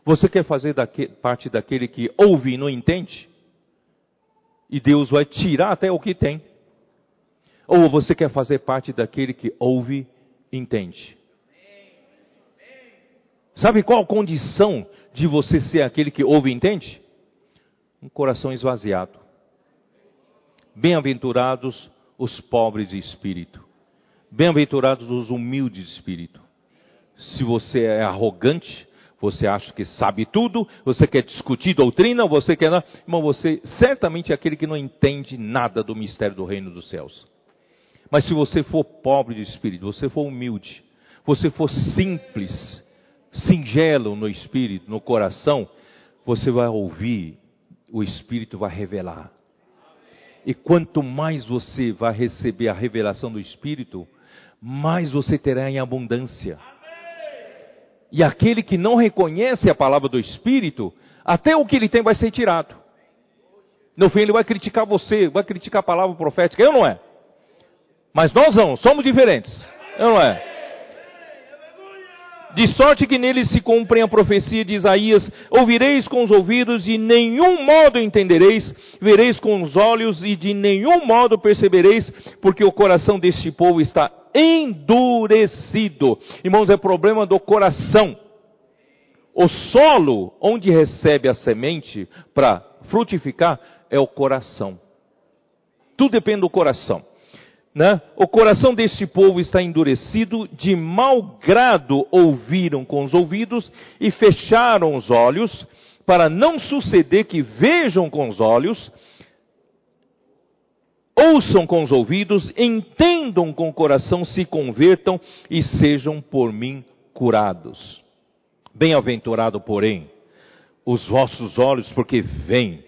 Você quer fazer parte daquele que ouve e não entende? E Deus vai tirar até o que tem. Ou você quer fazer parte daquele que ouve e entende? Sabe qual a condição de você ser aquele que ouve e entende? Um coração esvaziado. Bem-aventurados os pobres de espírito. Bem-aventurados os humildes de espírito. Se você é arrogante, você acha que sabe tudo, você quer discutir doutrina, você quer. Irmão, você certamente é aquele que não entende nada do mistério do reino dos céus. Mas se você for pobre de espírito, você for humilde, você for simples, singelo no espírito, no coração, você vai ouvir, o espírito vai revelar. E quanto mais você vai receber a revelação do espírito, mais você terá em abundância. E aquele que não reconhece a palavra do Espírito, até o que ele tem vai ser tirado. No fim, ele vai criticar você, vai criticar a palavra profética. Eu não é. Mas nós não, somos diferentes. Eu não é. De sorte que nele se cumpre a profecia de Isaías: ouvireis com os ouvidos e nenhum modo entendereis, vereis com os olhos e de nenhum modo percebereis, porque o coração deste povo está endurecido. Irmãos, é problema do coração. O solo onde recebe a semente para frutificar é o coração. Tudo depende do coração. Né? O coração deste povo está endurecido, de mau grado ouviram com os ouvidos e fecharam os olhos, para não suceder que vejam com os olhos ouçam com os ouvidos, entendam com o coração, se convertam e sejam por mim curados. Bem-aventurado, porém, os vossos olhos, porque veem,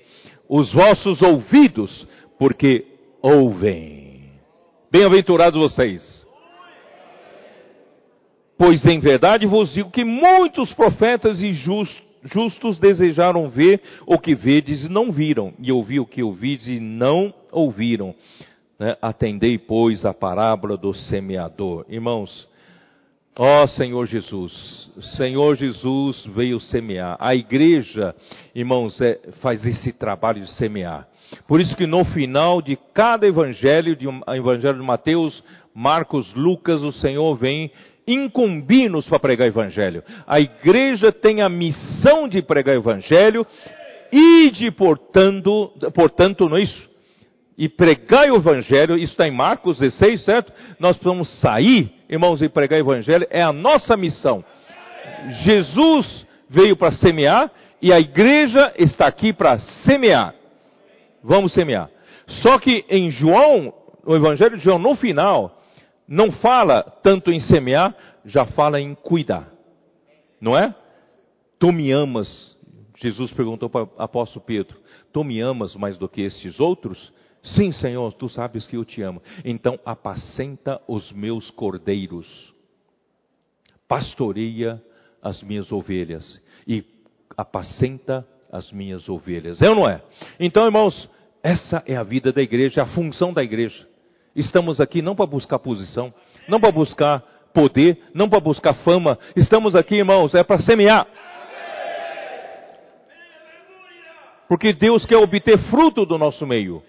os vossos ouvidos, porque ouvem. Bem-aventurados vocês. Pois em verdade vos digo que muitos profetas e justos desejaram ver o que vedes e não viram, e ouvir o que ouvides e não ouviram. Né? Atendei, pois, a parábola do semeador. Irmãos, ó Senhor Jesus, Senhor Jesus veio semear. A igreja, irmãos, é, faz esse trabalho de semear. Por isso que no final de cada evangelho, de um, evangelho de Mateus, Marcos, Lucas, o Senhor vem incumbi-nos para pregar evangelho. A igreja tem a missão de pregar evangelho e de, portanto, portanto, não é isso? E pregar o evangelho, isso está em Marcos 16, certo? Nós precisamos sair, irmãos, e pregar o evangelho, é a nossa missão. Jesus veio para semear e a igreja está aqui para semear. Vamos semear. Só que em João, no evangelho de João, no final, não fala tanto em semear, já fala em cuidar. Não é? Tu me amas, Jesus perguntou para o apóstolo Pedro, tu me amas mais do que estes outros? Sim, Senhor, tu sabes que eu te amo. Então apacenta os meus cordeiros, pastoreia as minhas ovelhas e apacenta as minhas ovelhas. É ou não é? Então, irmãos, essa é a vida da igreja, a função da igreja. Estamos aqui não para buscar posição, não para buscar poder, não para buscar fama. Estamos aqui, irmãos, é para semear. Porque Deus quer obter fruto do nosso meio.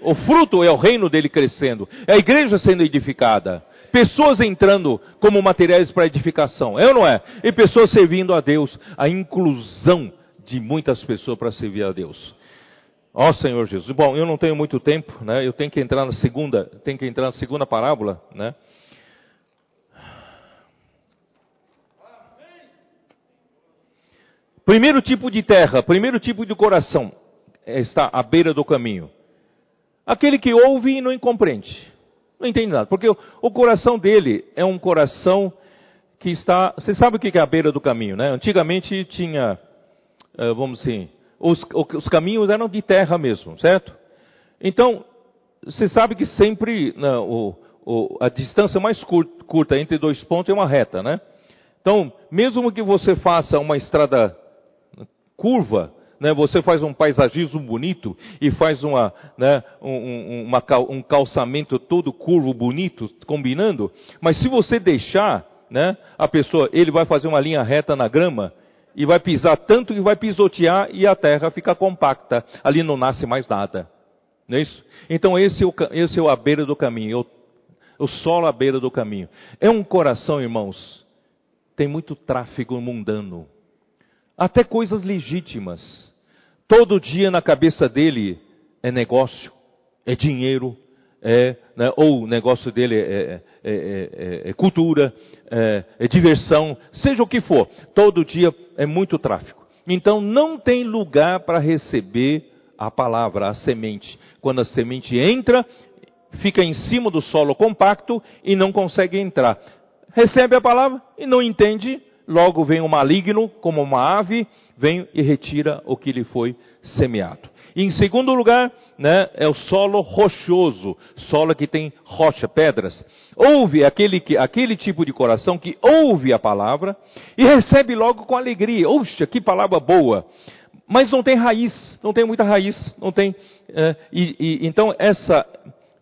O fruto é o reino dele crescendo, é a igreja sendo edificada, pessoas entrando como materiais para edificação, é ou não é? E pessoas servindo a Deus, a inclusão de muitas pessoas para servir a Deus. Ó oh, Senhor Jesus. Bom, eu não tenho muito tempo, né? Eu tenho que entrar na segunda, tenho que entrar na segunda parábola, né? Primeiro tipo de terra, primeiro tipo de coração está à beira do caminho. Aquele que ouve e não compreende. Não entende nada. Porque o, o coração dele é um coração que está. Você sabe o que é a beira do caminho, né? Antigamente tinha, eh, vamos assim, os, os caminhos eram de terra mesmo, certo? Então, você sabe que sempre né, o, o, a distância mais curta, curta entre dois pontos é uma reta, né? Então, mesmo que você faça uma estrada curva, né, você faz um paisagismo bonito e faz uma, né, um, uma, um calçamento todo curvo, bonito, combinando, mas se você deixar, né, a pessoa, ele vai fazer uma linha reta na grama, e vai pisar tanto que vai pisotear e a terra fica compacta. Ali não nasce mais nada. Não é isso? Então esse é o, esse é à beira do caminho, o, o solo à beira do caminho. É um coração, irmãos, tem muito tráfego mundano. Até coisas legítimas. Todo dia na cabeça dele é negócio, é dinheiro, é, né, ou o negócio dele é, é, é cultura, é, diversão, seja o que for. Todo dia é muito tráfico. Então não tem lugar para receber a palavra, a semente. Quando a semente entra, fica em cima do solo compacto e não consegue entrar. Recebe a palavra e não entende, logo vem o maligno, como uma ave, vem e retira o que lhe foi semeado. E em segundo lugar, né, é o solo rochoso, solo que tem rocha, pedras. Ouve aquele, que, aquele tipo de coração que ouve a palavra e recebe logo com alegria. Oxa, que palavra boa! Mas não tem raiz, não tem muita raiz, não tem. É, e, e, então essa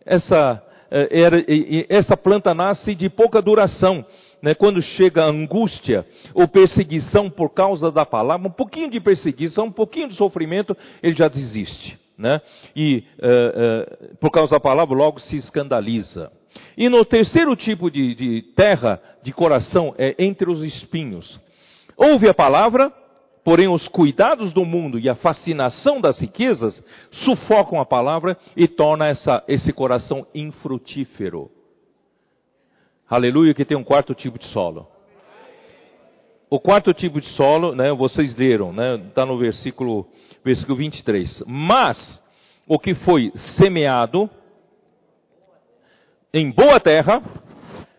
essa é, essa planta nasce de pouca duração. Né, quando chega a angústia ou perseguição por causa da palavra, um pouquinho de perseguição, um pouquinho de sofrimento, ele já desiste. Né? E uh, uh, por causa da palavra, logo se escandaliza. E no terceiro tipo de, de terra, de coração, é entre os espinhos. Ouve a palavra, porém os cuidados do mundo e a fascinação das riquezas sufocam a palavra e torna essa, esse coração infrutífero. Aleluia, que tem um quarto tipo de solo. O quarto tipo de solo, né, vocês leram, né, está no versículo, versículo 23. Mas, o que foi semeado, em boa terra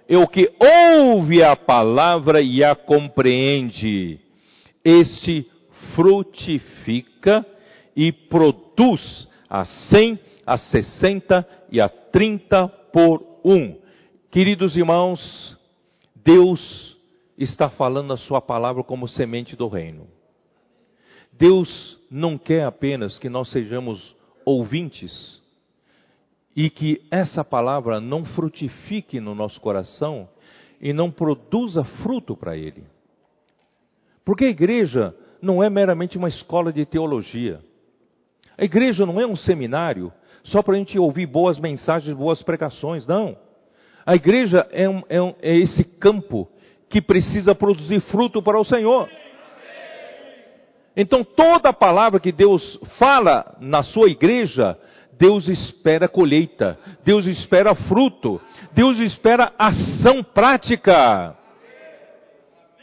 é o que ouve a palavra e a compreende. Este frutifica e produz a cem, a sessenta e a trinta por um. Queridos irmãos, Deus está falando a sua palavra como semente do reino. Deus não quer apenas que nós sejamos ouvintes, e que essa palavra não frutifique no nosso coração e não produza fruto para ele. Porque a igreja não é meramente uma escola de teologia. A igreja não é um seminário só para a gente ouvir boas mensagens, boas pregações, não. A igreja é, um, é, um, é esse campo que precisa produzir fruto para o Senhor. Então toda palavra que Deus fala na sua igreja Deus espera colheita, Deus espera fruto, Deus espera ação prática.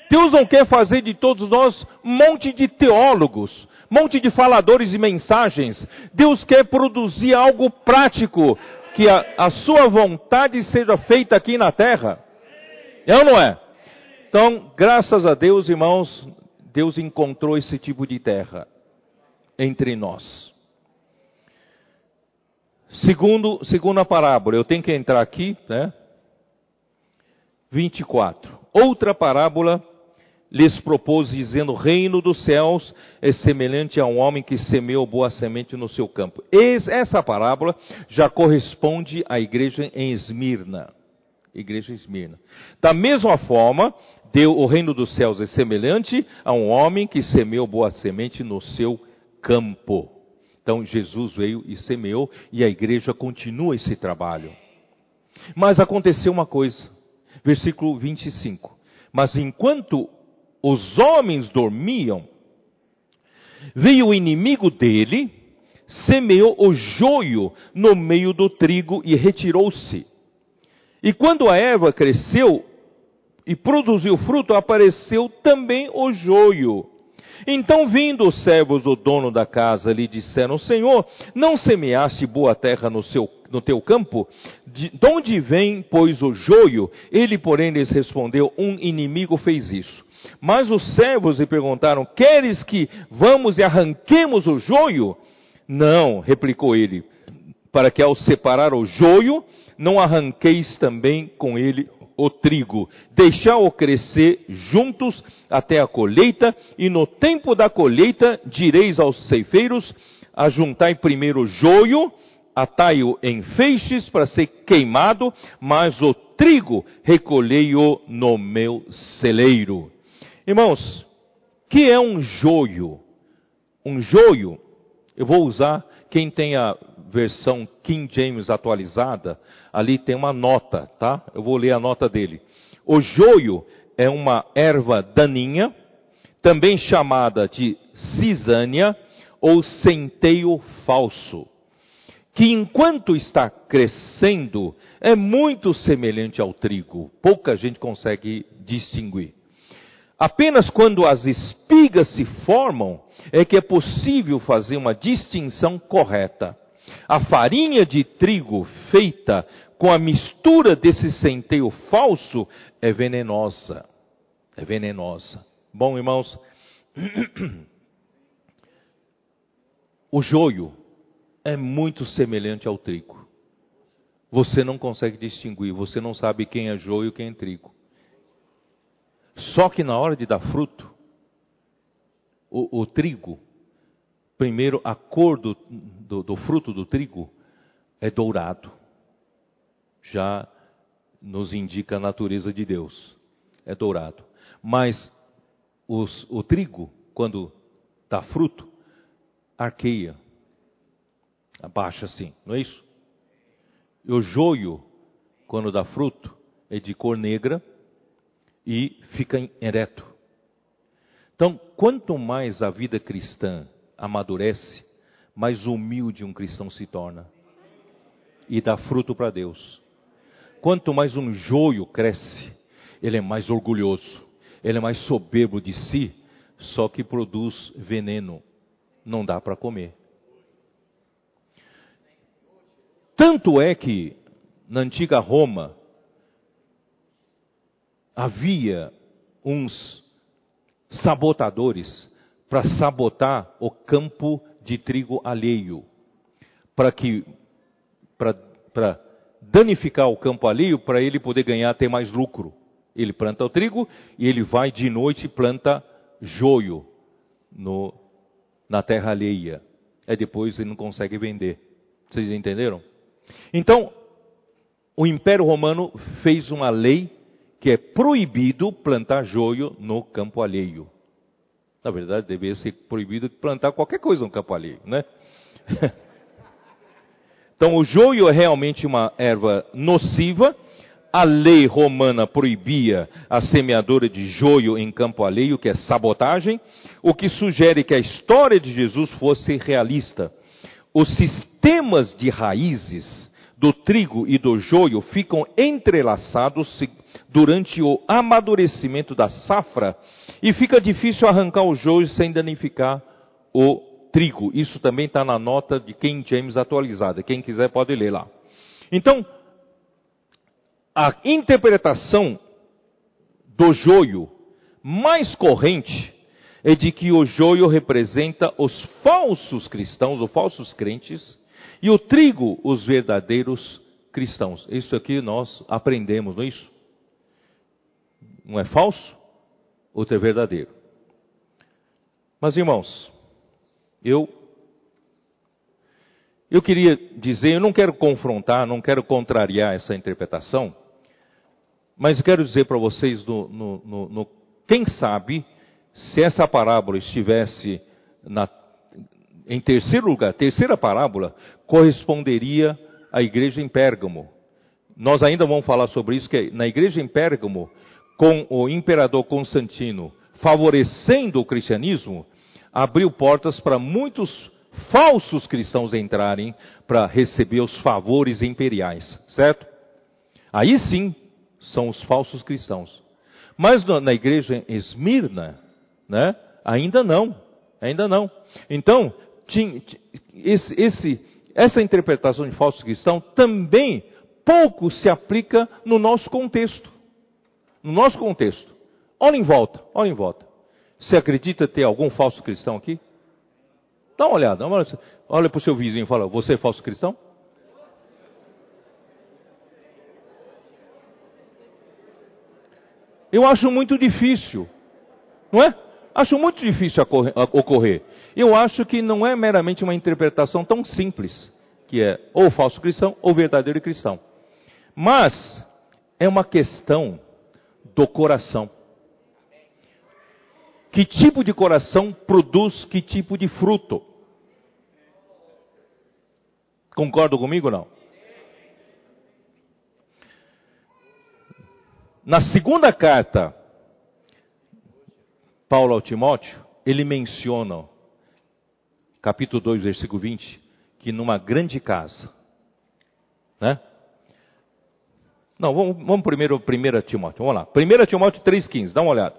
Deus não quer fazer de todos nós um monte de teólogos, monte de faladores e mensagens. Deus quer produzir algo prático, que a, a sua vontade seja feita aqui na terra. É ou não é? Então, graças a Deus, irmãos, Deus encontrou esse tipo de terra entre nós. Segundo, segundo a parábola, eu tenho que entrar aqui, né? 24. Outra parábola lhes propôs, dizendo: O reino dos céus é semelhante a um homem que semeou boa semente no seu campo. Essa parábola já corresponde à igreja em Esmirna. Igreja Esmirna. Da mesma forma, deu, o reino dos céus é semelhante a um homem que semeou boa semente no seu campo. Então Jesus veio e semeou e a igreja continua esse trabalho. Mas aconteceu uma coisa, versículo 25. Mas enquanto os homens dormiam, veio o inimigo dele, semeou o joio no meio do trigo e retirou-se. E quando a erva cresceu e produziu fruto, apareceu também o joio. Então, vindo os servos do dono da casa, lhe disseram: Senhor, não semeaste boa terra no, seu, no teu campo? De, de onde vem, pois, o joio? Ele, porém, lhes respondeu: Um inimigo fez isso. Mas os servos lhe perguntaram: Queres que vamos e arranquemos o joio? Não, replicou ele, para que ao separar o joio, não arranqueis também com ele o trigo, deixá-o crescer juntos até a colheita, e no tempo da colheita direis aos ceifeiros: ajuntai primeiro o joio, atai-o em feixes para ser queimado, mas o trigo recolhei-o no meu celeiro. Irmãos, que é um joio? Um joio, eu vou usar quem tem a versão King James atualizada, ali tem uma nota, tá? Eu vou ler a nota dele. O joio é uma erva daninha, também chamada de cisânia ou centeio falso, que enquanto está crescendo é muito semelhante ao trigo. Pouca gente consegue distinguir. Apenas quando as espigas se formam é que é possível fazer uma distinção correta. A farinha de trigo feita com a mistura desse centeio falso é venenosa. É venenosa. Bom, irmãos, <clears throat> o joio é muito semelhante ao trigo. Você não consegue distinguir, você não sabe quem é joio e quem é trigo. Só que na hora de dar fruto, o, o trigo, primeiro a cor do, do, do fruto do trigo é dourado. Já nos indica a natureza de Deus. É dourado. Mas os, o trigo, quando dá fruto, arqueia. Abaixa assim, não é isso? E o joio, quando dá fruto, é de cor negra e fica ereto. Então, quanto mais a vida cristã amadurece, mais humilde um cristão se torna e dá fruto para Deus. Quanto mais um joio cresce, ele é mais orgulhoso, ele é mais soberbo de si, só que produz veneno, não dá para comer. Tanto é que na antiga Roma havia uns sabotadores para sabotar o campo de trigo alheio, para que para danificar o campo alheio, para ele poder ganhar ter mais lucro. Ele planta o trigo e ele vai de noite e planta joio no, na terra alheia. Aí depois ele não consegue vender. Vocês entenderam? Então, o Império Romano fez uma lei que é proibido plantar joio no campo alheio. Na verdade, deveria ser proibido plantar qualquer coisa no campo alheio, né? <laughs> então, o joio é realmente uma erva nociva. A lei romana proibia a semeadura de joio em campo alheio, que é sabotagem, o que sugere que a história de Jesus fosse realista. Os sistemas de raízes do trigo e do joio ficam entrelaçados durante o amadurecimento da safra e fica difícil arrancar o joio sem danificar o trigo. Isso também está na nota de King James atualizada. Quem quiser pode ler lá. Então, a interpretação do joio mais corrente é de que o joio representa os falsos cristãos, os falsos crentes, e o trigo, os verdadeiros cristãos. Isso aqui nós aprendemos, não é isso? Um é falso, outro é verdadeiro. Mas irmãos, eu eu queria dizer, eu não quero confrontar, não quero contrariar essa interpretação, mas eu quero dizer para vocês, no, no, no, quem sabe, se essa parábola estivesse na em terceiro lugar, terceira parábola, corresponderia à igreja em Pérgamo. Nós ainda vamos falar sobre isso, que na igreja em Pérgamo, com o imperador Constantino favorecendo o cristianismo, abriu portas para muitos falsos cristãos entrarem para receber os favores imperiais, certo? Aí sim são os falsos cristãos. Mas na igreja em Esmirna, né, ainda não, ainda não. Então, tinha, esse, esse, essa interpretação de falso cristão também pouco se aplica no nosso contexto. No nosso contexto. Olha em volta, olha em volta. Você acredita ter algum falso cristão aqui? Dá uma olhada, olha, para o seu vizinho e fala, você é falso cristão? Eu acho muito difícil, não é? Acho muito difícil ocorrer. Eu acho que não é meramente uma interpretação tão simples, que é ou falso cristão ou verdadeiro cristão. Mas é uma questão do coração. Que tipo de coração produz que tipo de fruto? Concordo comigo ou não? Na segunda carta, Paulo ao Timóteo, ele menciona capítulo 2, versículo 20, que numa grande casa, né? Não, vamos, vamos primeiro 1 Timóteo, vamos lá. 1 Timóteo 3,15, dá uma olhada.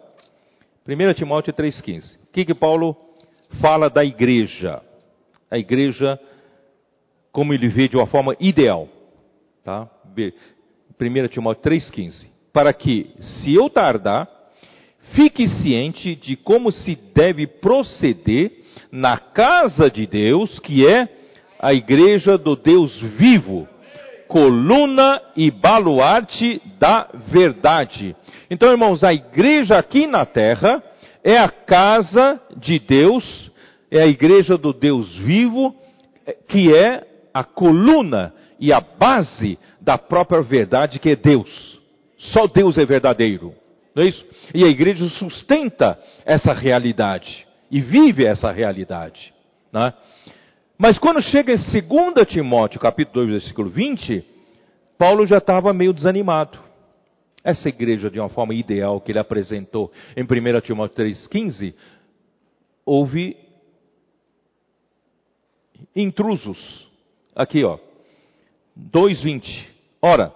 1 Timóteo 3,15. O que que Paulo fala da igreja? A igreja, como ele vê de uma forma ideal. Tá? 1 Timóteo 3,15. Para que, se eu tardar, fique ciente de como se deve proceder na casa de Deus, que é a igreja do Deus vivo, coluna e baluarte da verdade. Então, irmãos, a igreja aqui na terra é a casa de Deus, é a igreja do Deus vivo, que é a coluna e a base da própria verdade que é Deus. Só Deus é verdadeiro. Não é isso? E a igreja sustenta essa realidade e vive essa realidade. Né? Mas quando chega em 2 Timóteo, capítulo 2, versículo 20, Paulo já estava meio desanimado. Essa igreja, de uma forma ideal que ele apresentou em 1 Timóteo 3,15, houve intrusos. Aqui, ó. 2,20. Ora,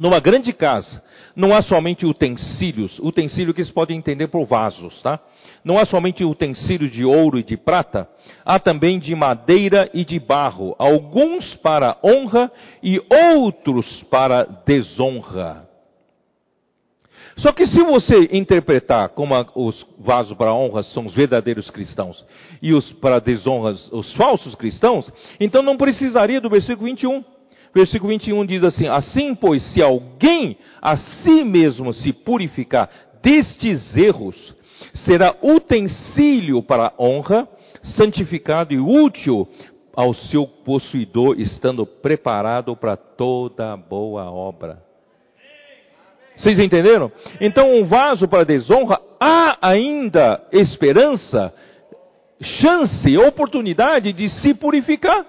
numa grande casa, não há somente utensílios, utensílio que se pode entender por vasos, tá? Não há somente utensílios de ouro e de prata, há também de madeira e de barro, alguns para honra e outros para desonra. Só que se você interpretar como os vasos para honra são os verdadeiros cristãos e os para desonras os falsos cristãos, então não precisaria do versículo 21. Versículo 21 diz assim: Assim, pois, se alguém a si mesmo se purificar destes erros, será utensílio para honra, santificado e útil ao seu possuidor, estando preparado para toda boa obra. Vocês entenderam? Então, um vaso para desonra, há ainda esperança, chance, oportunidade de se purificar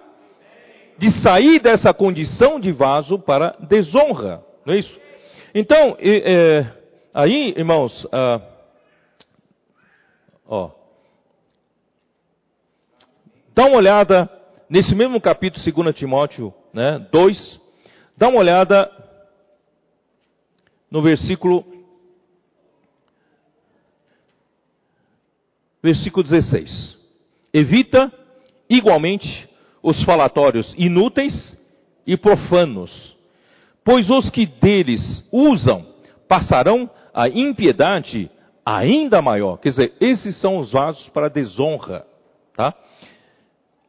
de sair dessa condição de vaso para desonra, não é isso? Então, é, aí, irmãos, ah, ó, dá uma olhada nesse mesmo capítulo 2 Timóteo né, 2, dá uma olhada no versículo versículo 16. Evita igualmente os falatórios inúteis e profanos, pois os que deles usam passarão a impiedade ainda maior. Quer dizer, esses são os vasos para desonra, tá?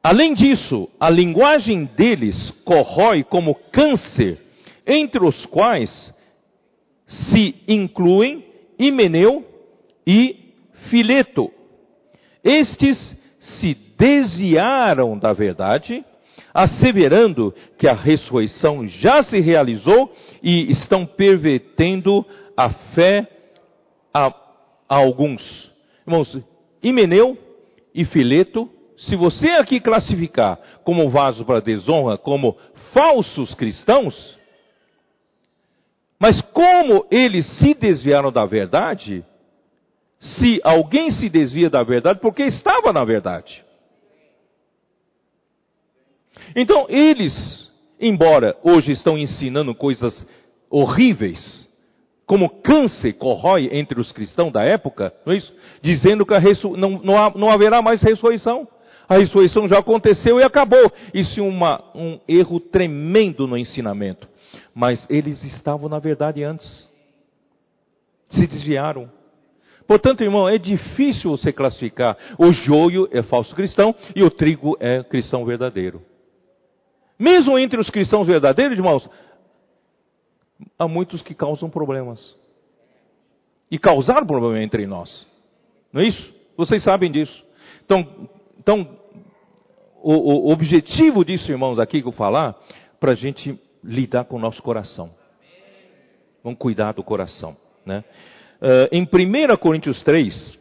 Além disso, a linguagem deles corrói como câncer, entre os quais se incluem Himeneu e Fileto. Estes se desviaram da verdade, asseverando que a ressurreição já se realizou e estão pervertendo a fé a, a alguns. Irmãos, Himeneu e Fileto, se você aqui classificar como vaso para desonra, como falsos cristãos, mas como eles se desviaram da verdade, se alguém se desvia da verdade, porque estava na verdade. Então, eles, embora hoje estão ensinando coisas horríveis, como câncer corrói entre os cristãos da época, não é isso? Dizendo que não, não, há, não, haverá mais ressurreição. A ressurreição já aconteceu e acabou. Isso é uma, um erro tremendo no ensinamento. Mas eles estavam na verdade antes. Se desviaram. Portanto, irmão, é difícil você classificar. O joio é falso cristão e o trigo é cristão verdadeiro. Mesmo entre os cristãos verdadeiros, irmãos, há muitos que causam problemas. E causaram problema entre nós. Não é isso? Vocês sabem disso. Então, então o, o objetivo disso, irmãos, aqui que eu falar, para a gente lidar com o nosso coração. Vamos cuidar do coração. Né? Uh, em 1 Coríntios 3,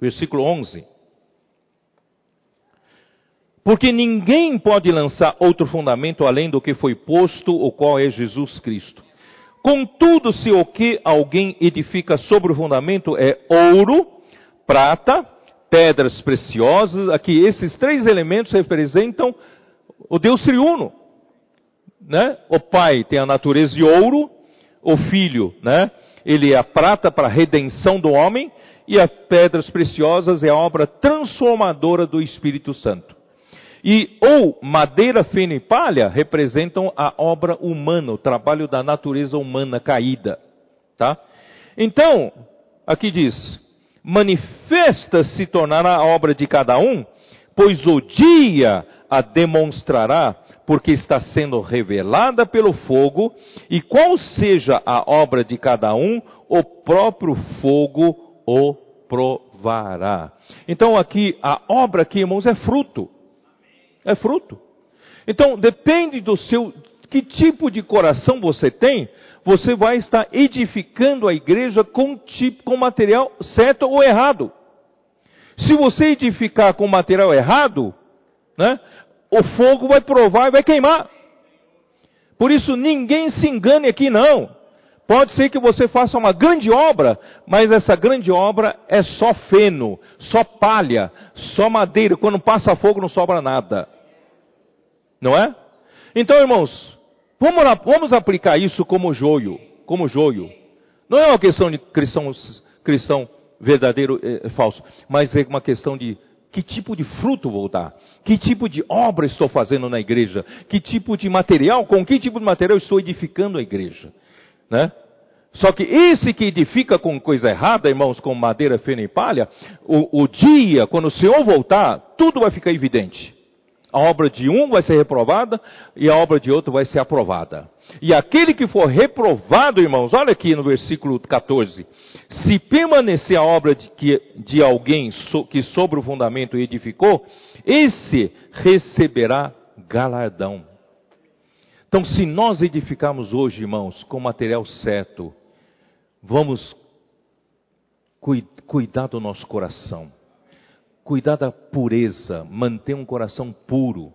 versículo 11. Porque ninguém pode lançar outro fundamento além do que foi posto, o qual é Jesus Cristo. Contudo, se o que alguém edifica sobre o fundamento é ouro, prata, pedras preciosas. Aqui, esses três elementos representam o Deus triuno. Né? O Pai tem a natureza de ouro, o Filho, né? ele é a prata para a redenção do homem, e as pedras preciosas é a obra transformadora do Espírito Santo. E ou madeira, feno e palha representam a obra humana, o trabalho da natureza humana caída, tá? Então, aqui diz: manifesta se tornará a obra de cada um, pois o dia a demonstrará, porque está sendo revelada pelo fogo, e qual seja a obra de cada um, o próprio fogo o provará. Então aqui, a obra aqui, irmãos, é fruto. É fruto. Então, depende do seu, que tipo de coração você tem, você vai estar edificando a igreja com, tipo, com material certo ou errado. Se você edificar com material errado, né, o fogo vai provar e vai queimar. Por isso, ninguém se engane aqui não. Pode ser que você faça uma grande obra, mas essa grande obra é só feno, só palha, só madeira. Quando passa fogo não sobra nada. Não é? Então, irmãos, vamos, vamos aplicar isso como joio. Como joio. Não é uma questão de cristão, cristão verdadeiro e eh, falso, mas é uma questão de que tipo de fruto vou dar? Que tipo de obra estou fazendo na igreja? Que tipo de material? Com que tipo de material estou edificando a igreja? Né? Só que esse que edifica com coisa errada, irmãos, com madeira, feno e palha, o, o dia, quando o Senhor voltar, tudo vai ficar evidente. A obra de um vai ser reprovada e a obra de outro vai ser aprovada. E aquele que for reprovado, irmãos, olha aqui no versículo 14: se permanecer a obra de, que, de alguém so, que sobre o fundamento edificou, esse receberá galardão. Então, se nós edificarmos hoje, irmãos, com material certo, vamos cuidar do nosso coração, cuidar da pureza, manter um coração puro,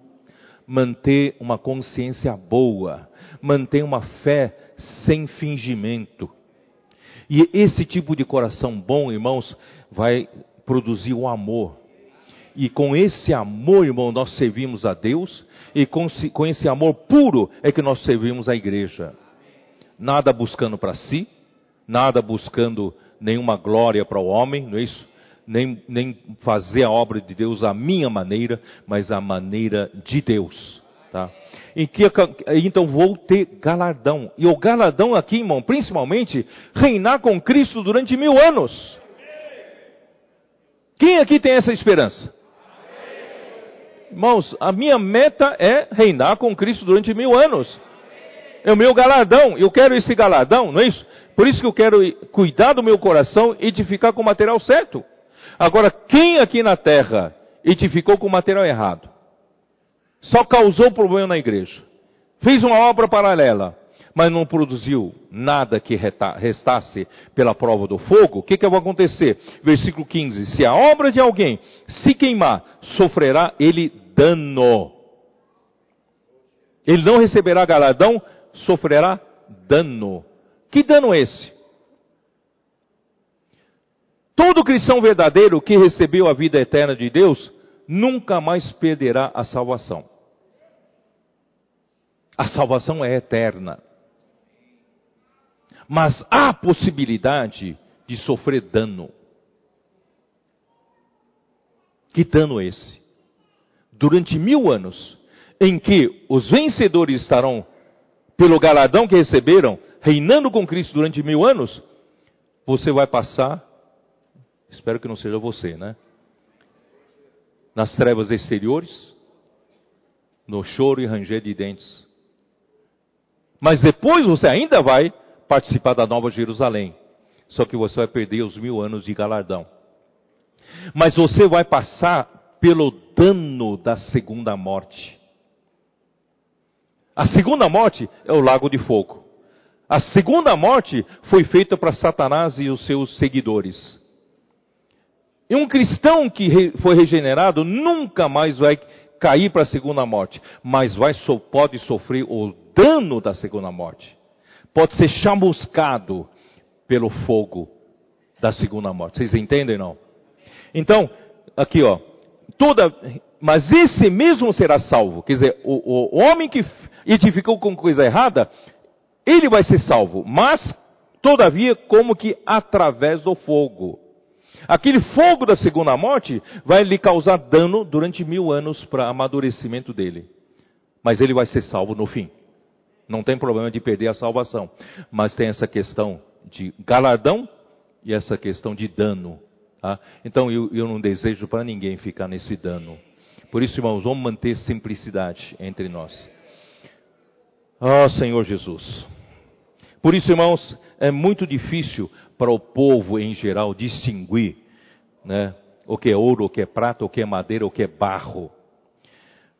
manter uma consciência boa, manter uma fé sem fingimento. E esse tipo de coração bom, irmãos, vai produzir o amor. E com esse amor, irmão, nós servimos a Deus, e com, com esse amor puro é que nós servimos a igreja. Nada buscando para si, nada buscando nenhuma glória para o homem, não é isso? Nem, nem fazer a obra de Deus à minha maneira, mas à maneira de Deus. Tá? Que, então vou ter galardão. E o galardão aqui, irmão, principalmente, reinar com Cristo durante mil anos. Quem aqui tem essa esperança? Irmãos, a minha meta é reinar com Cristo durante mil anos. É o meu galardão. Eu quero esse galardão, não é isso? Por isso que eu quero cuidar do meu coração e edificar com o material certo. Agora, quem aqui na terra edificou com material errado? Só causou problema na igreja. Fez uma obra paralela, mas não produziu nada que restasse pela prova do fogo. O que, que vai acontecer? Versículo 15: Se a obra de alguém se queimar, sofrerá ele dano. Ele não receberá galardão, sofrerá dano. Que dano é esse? Todo cristão verdadeiro que recebeu a vida eterna de Deus nunca mais perderá a salvação. A salvação é eterna. Mas há possibilidade de sofrer dano. Que dano é esse? Durante mil anos, em que os vencedores estarão, pelo galardão que receberam, reinando com Cristo durante mil anos, você vai passar, espero que não seja você, né? Nas trevas exteriores, no choro e ranger de dentes. Mas depois você ainda vai participar da Nova Jerusalém. Só que você vai perder os mil anos de galardão. Mas você vai passar pelo dano da segunda morte. A segunda morte é o lago de fogo. A segunda morte foi feita para Satanás e os seus seguidores. E um cristão que foi regenerado nunca mais vai cair para a segunda morte, mas vai, pode sofrer o dano da segunda morte. Pode ser chamuscado pelo fogo da segunda morte. Vocês entendem não? Então, aqui ó, toda, mas esse mesmo será salvo. Quer dizer, o, o homem que edificou com coisa errada, ele vai ser salvo, mas todavia como que através do fogo. Aquele fogo da segunda morte vai lhe causar dano durante mil anos para amadurecimento dele. Mas ele vai ser salvo no fim. Não tem problema de perder a salvação. Mas tem essa questão de galardão e essa questão de dano. Tá? Então eu, eu não desejo para ninguém ficar nesse dano. Por isso, irmãos, vamos manter simplicidade entre nós. Ah, oh, Senhor Jesus. Por isso, irmãos, é muito difícil para o povo em geral distinguir né, o que é ouro, o que é prata, o que é madeira, o que é barro.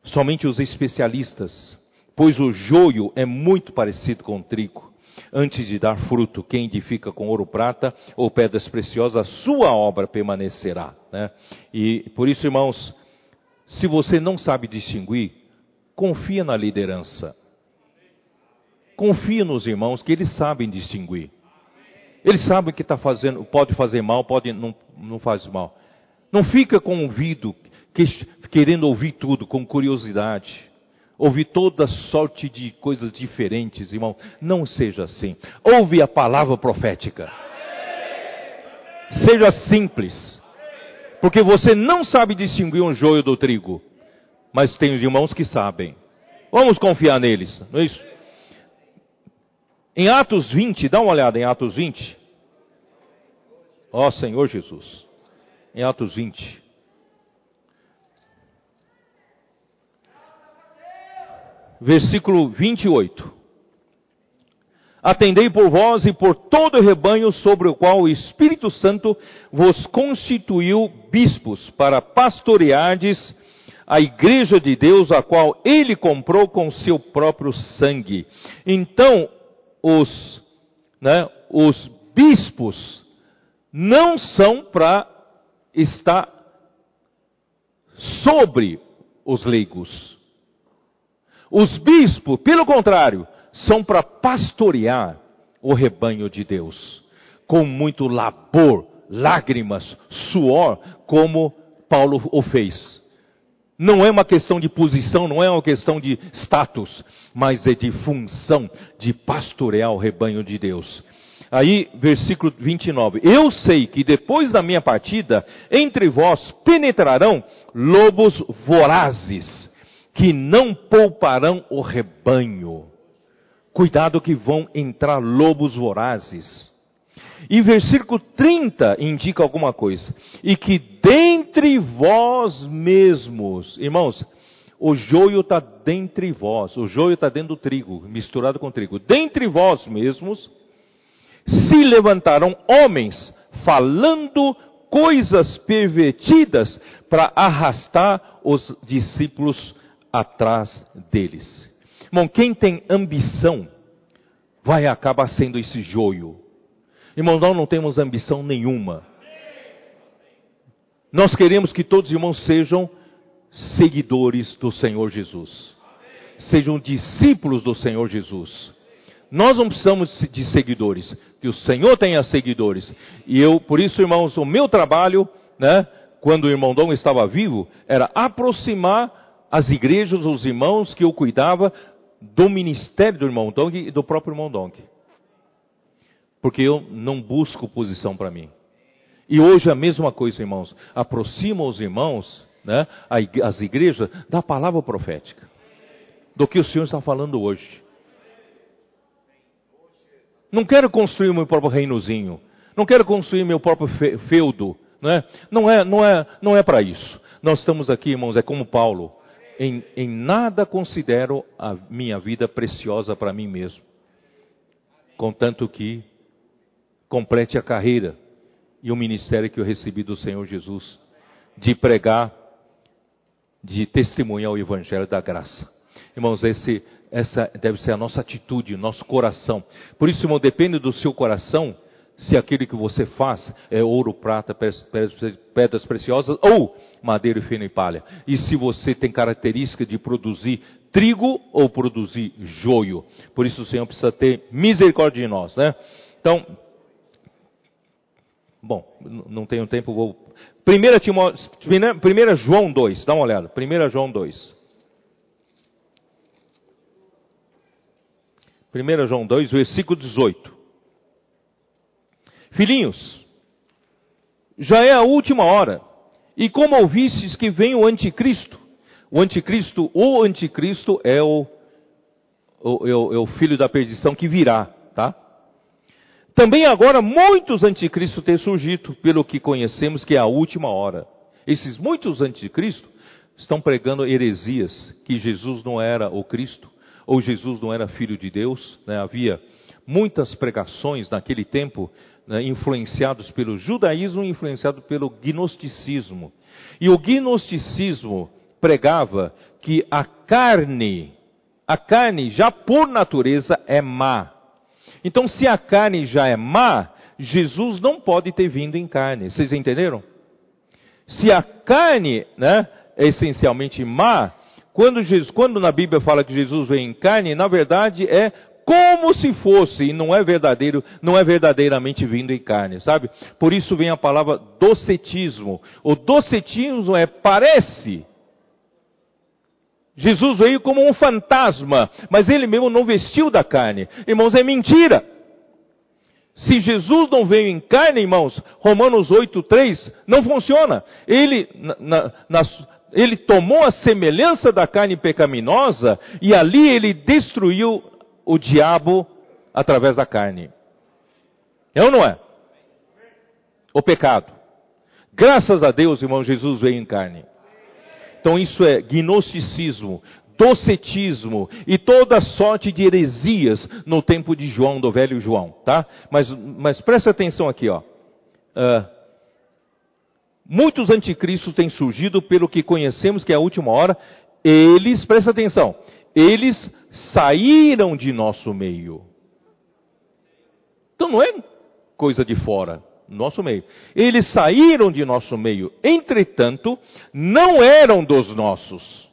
Somente os especialistas, pois o joio é muito parecido com o trigo. Antes de dar fruto, quem edifica com ouro, prata ou pedras preciosas, a sua obra permanecerá. Né? E por isso, irmãos, se você não sabe distinguir, confia na liderança. Confia nos irmãos que eles sabem distinguir. Eles sabem que está fazendo, pode fazer mal, pode não, não faz mal. Não fica com ouvido que, querendo ouvir tudo, com curiosidade. Ouvir toda sorte de coisas diferentes, irmão. Não seja assim. Ouve a palavra profética. Seja simples. Porque você não sabe distinguir um joio do trigo. Mas tem os irmãos que sabem. Vamos confiar neles, não é isso? Em Atos 20, dá uma olhada em Atos 20. Ó Senhor Jesus. Em Atos 20. Versículo 28. Atendei por vós e por todo o rebanho sobre o qual o Espírito Santo vos constituiu bispos para pastoreardes a igreja de Deus, a qual ele comprou com seu próprio sangue. Então, os, né, os bispos não são para estar sobre os leigos. Os bispos, pelo contrário, são para pastorear o rebanho de Deus, com muito labor, lágrimas, suor, como Paulo o fez. Não é uma questão de posição, não é uma questão de status, mas é de função de pastorear o rebanho de Deus. Aí, versículo 29. Eu sei que depois da minha partida, entre vós penetrarão lobos vorazes, que não pouparão o rebanho. Cuidado que vão entrar lobos vorazes. E versículo 30 indica alguma coisa. E que dentre vós mesmos, irmãos, o joio está dentre vós, o joio está dentro do trigo, misturado com trigo. Dentre vós mesmos se levantaram homens falando coisas pervertidas para arrastar os discípulos atrás deles. Irmão, quem tem ambição vai acabar sendo esse joio. Irmão, nós não temos ambição nenhuma. Nós queremos que todos os irmãos sejam seguidores do Senhor Jesus. Sejam discípulos do Senhor Jesus. Nós não precisamos de seguidores, que o Senhor tenha seguidores. E eu, por isso, irmãos, o meu trabalho, né, quando o irmão Dom estava vivo, era aproximar as igrejas, os irmãos que eu cuidava do ministério do irmão Dong e do próprio irmão Dong porque eu não busco posição para mim. E hoje a mesma coisa, irmãos. Aproxima os irmãos, né, as igrejas, da palavra profética. Do que o Senhor está falando hoje. Não quero construir meu próprio reinozinho. Não quero construir meu próprio feudo. Não é, não é, não é, não é para isso. Nós estamos aqui, irmãos, é como Paulo. Em, em nada considero a minha vida preciosa para mim mesmo. Contanto que complete a carreira e o ministério que eu recebi do Senhor Jesus, de pregar, de testemunhar o Evangelho da graça. Irmãos, esse, essa deve ser a nossa atitude, nosso coração. Por isso, irmão, depende do seu coração, se aquilo que você faz é ouro, prata, pedras preciosas ou madeira, feno e palha. E se você tem característica de produzir trigo ou produzir joio. Por isso o Senhor precisa ter misericórdia de nós, né? Então, Bom, não tenho tempo, vou 1, Timó... 1 João 2, dá uma olhada. 1 João 2. 1 João 2, versículo 18. Filhinhos, já é a última hora. E como ouvistes que vem o anticristo? O anticristo, o anticristo é o, o, é o, é o filho da perdição que virá, tá? Também agora muitos anticristos têm surgido, pelo que conhecemos que é a última hora. Esses muitos anticristos estão pregando heresias, que Jesus não era o Cristo, ou Jesus não era filho de Deus. Né? Havia muitas pregações naquele tempo, né, influenciados pelo judaísmo e influenciados pelo gnosticismo. E o gnosticismo pregava que a carne, a carne já por natureza é má. Então, se a carne já é má, Jesus não pode ter vindo em carne. Vocês entenderam? Se a carne né, é essencialmente má, quando, Jesus, quando na Bíblia fala que Jesus vem em carne, na verdade é como se fosse, e não é verdadeiro, não é verdadeiramente vindo em carne, sabe? Por isso vem a palavra docetismo. O docetismo é parece. Jesus veio como um fantasma, mas ele mesmo não vestiu da carne. Irmãos, é mentira. Se Jesus não veio em carne, irmãos, Romanos 8,3 não funciona. Ele, na, na, ele tomou a semelhança da carne pecaminosa e ali ele destruiu o diabo através da carne. É ou não é? O pecado. Graças a Deus, irmão, Jesus veio em carne. Então isso é gnosticismo, docetismo e toda sorte de heresias no tempo de João, do velho João, tá? Mas, mas presta atenção aqui, ó. Uh, muitos anticristos têm surgido pelo que conhecemos que é a última hora. Eles, presta atenção, eles saíram de nosso meio. Então não é coisa de fora, nosso meio. Eles saíram de nosso meio, entretanto, não eram dos nossos.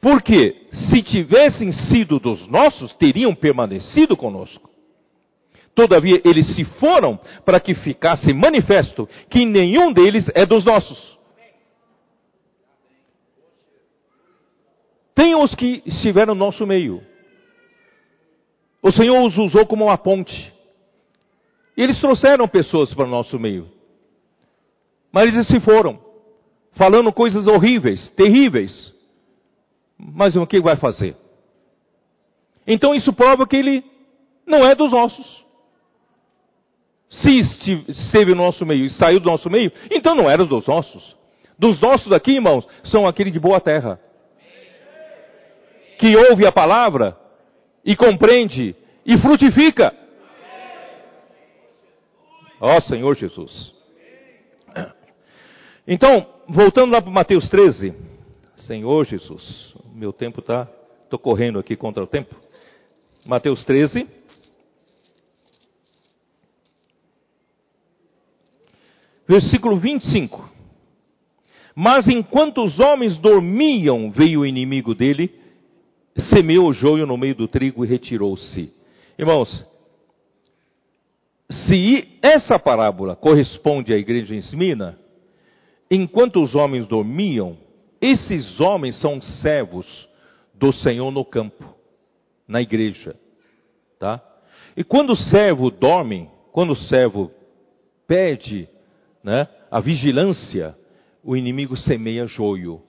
Porque se tivessem sido dos nossos, teriam permanecido conosco. Todavia, eles se foram para que ficasse manifesto que nenhum deles é dos nossos. Tem os que estiveram no nosso meio. O Senhor os usou como uma ponte. E eles trouxeram pessoas para o nosso meio. Mas eles se foram, falando coisas horríveis, terríveis. Mas o que vai fazer? Então isso prova que ele não é dos nossos. Se esteve no nosso meio e saiu do nosso meio, então não era dos nossos. Dos nossos aqui, irmãos, são aquele de boa terra que ouve a palavra e compreende e frutifica. Ó oh, Senhor Jesus. Então, voltando lá para Mateus 13. Senhor Jesus, meu tempo está. Estou correndo aqui contra o tempo. Mateus 13. Versículo 25. Mas enquanto os homens dormiam, veio o inimigo dele semeou o joio no meio do trigo e retirou-se. Irmãos, se essa parábola corresponde à igreja em Smina, enquanto os homens dormiam, esses homens são servos do Senhor no campo, na igreja, tá? E quando o servo dorme, quando o servo perde, né, a vigilância, o inimigo semeia joio.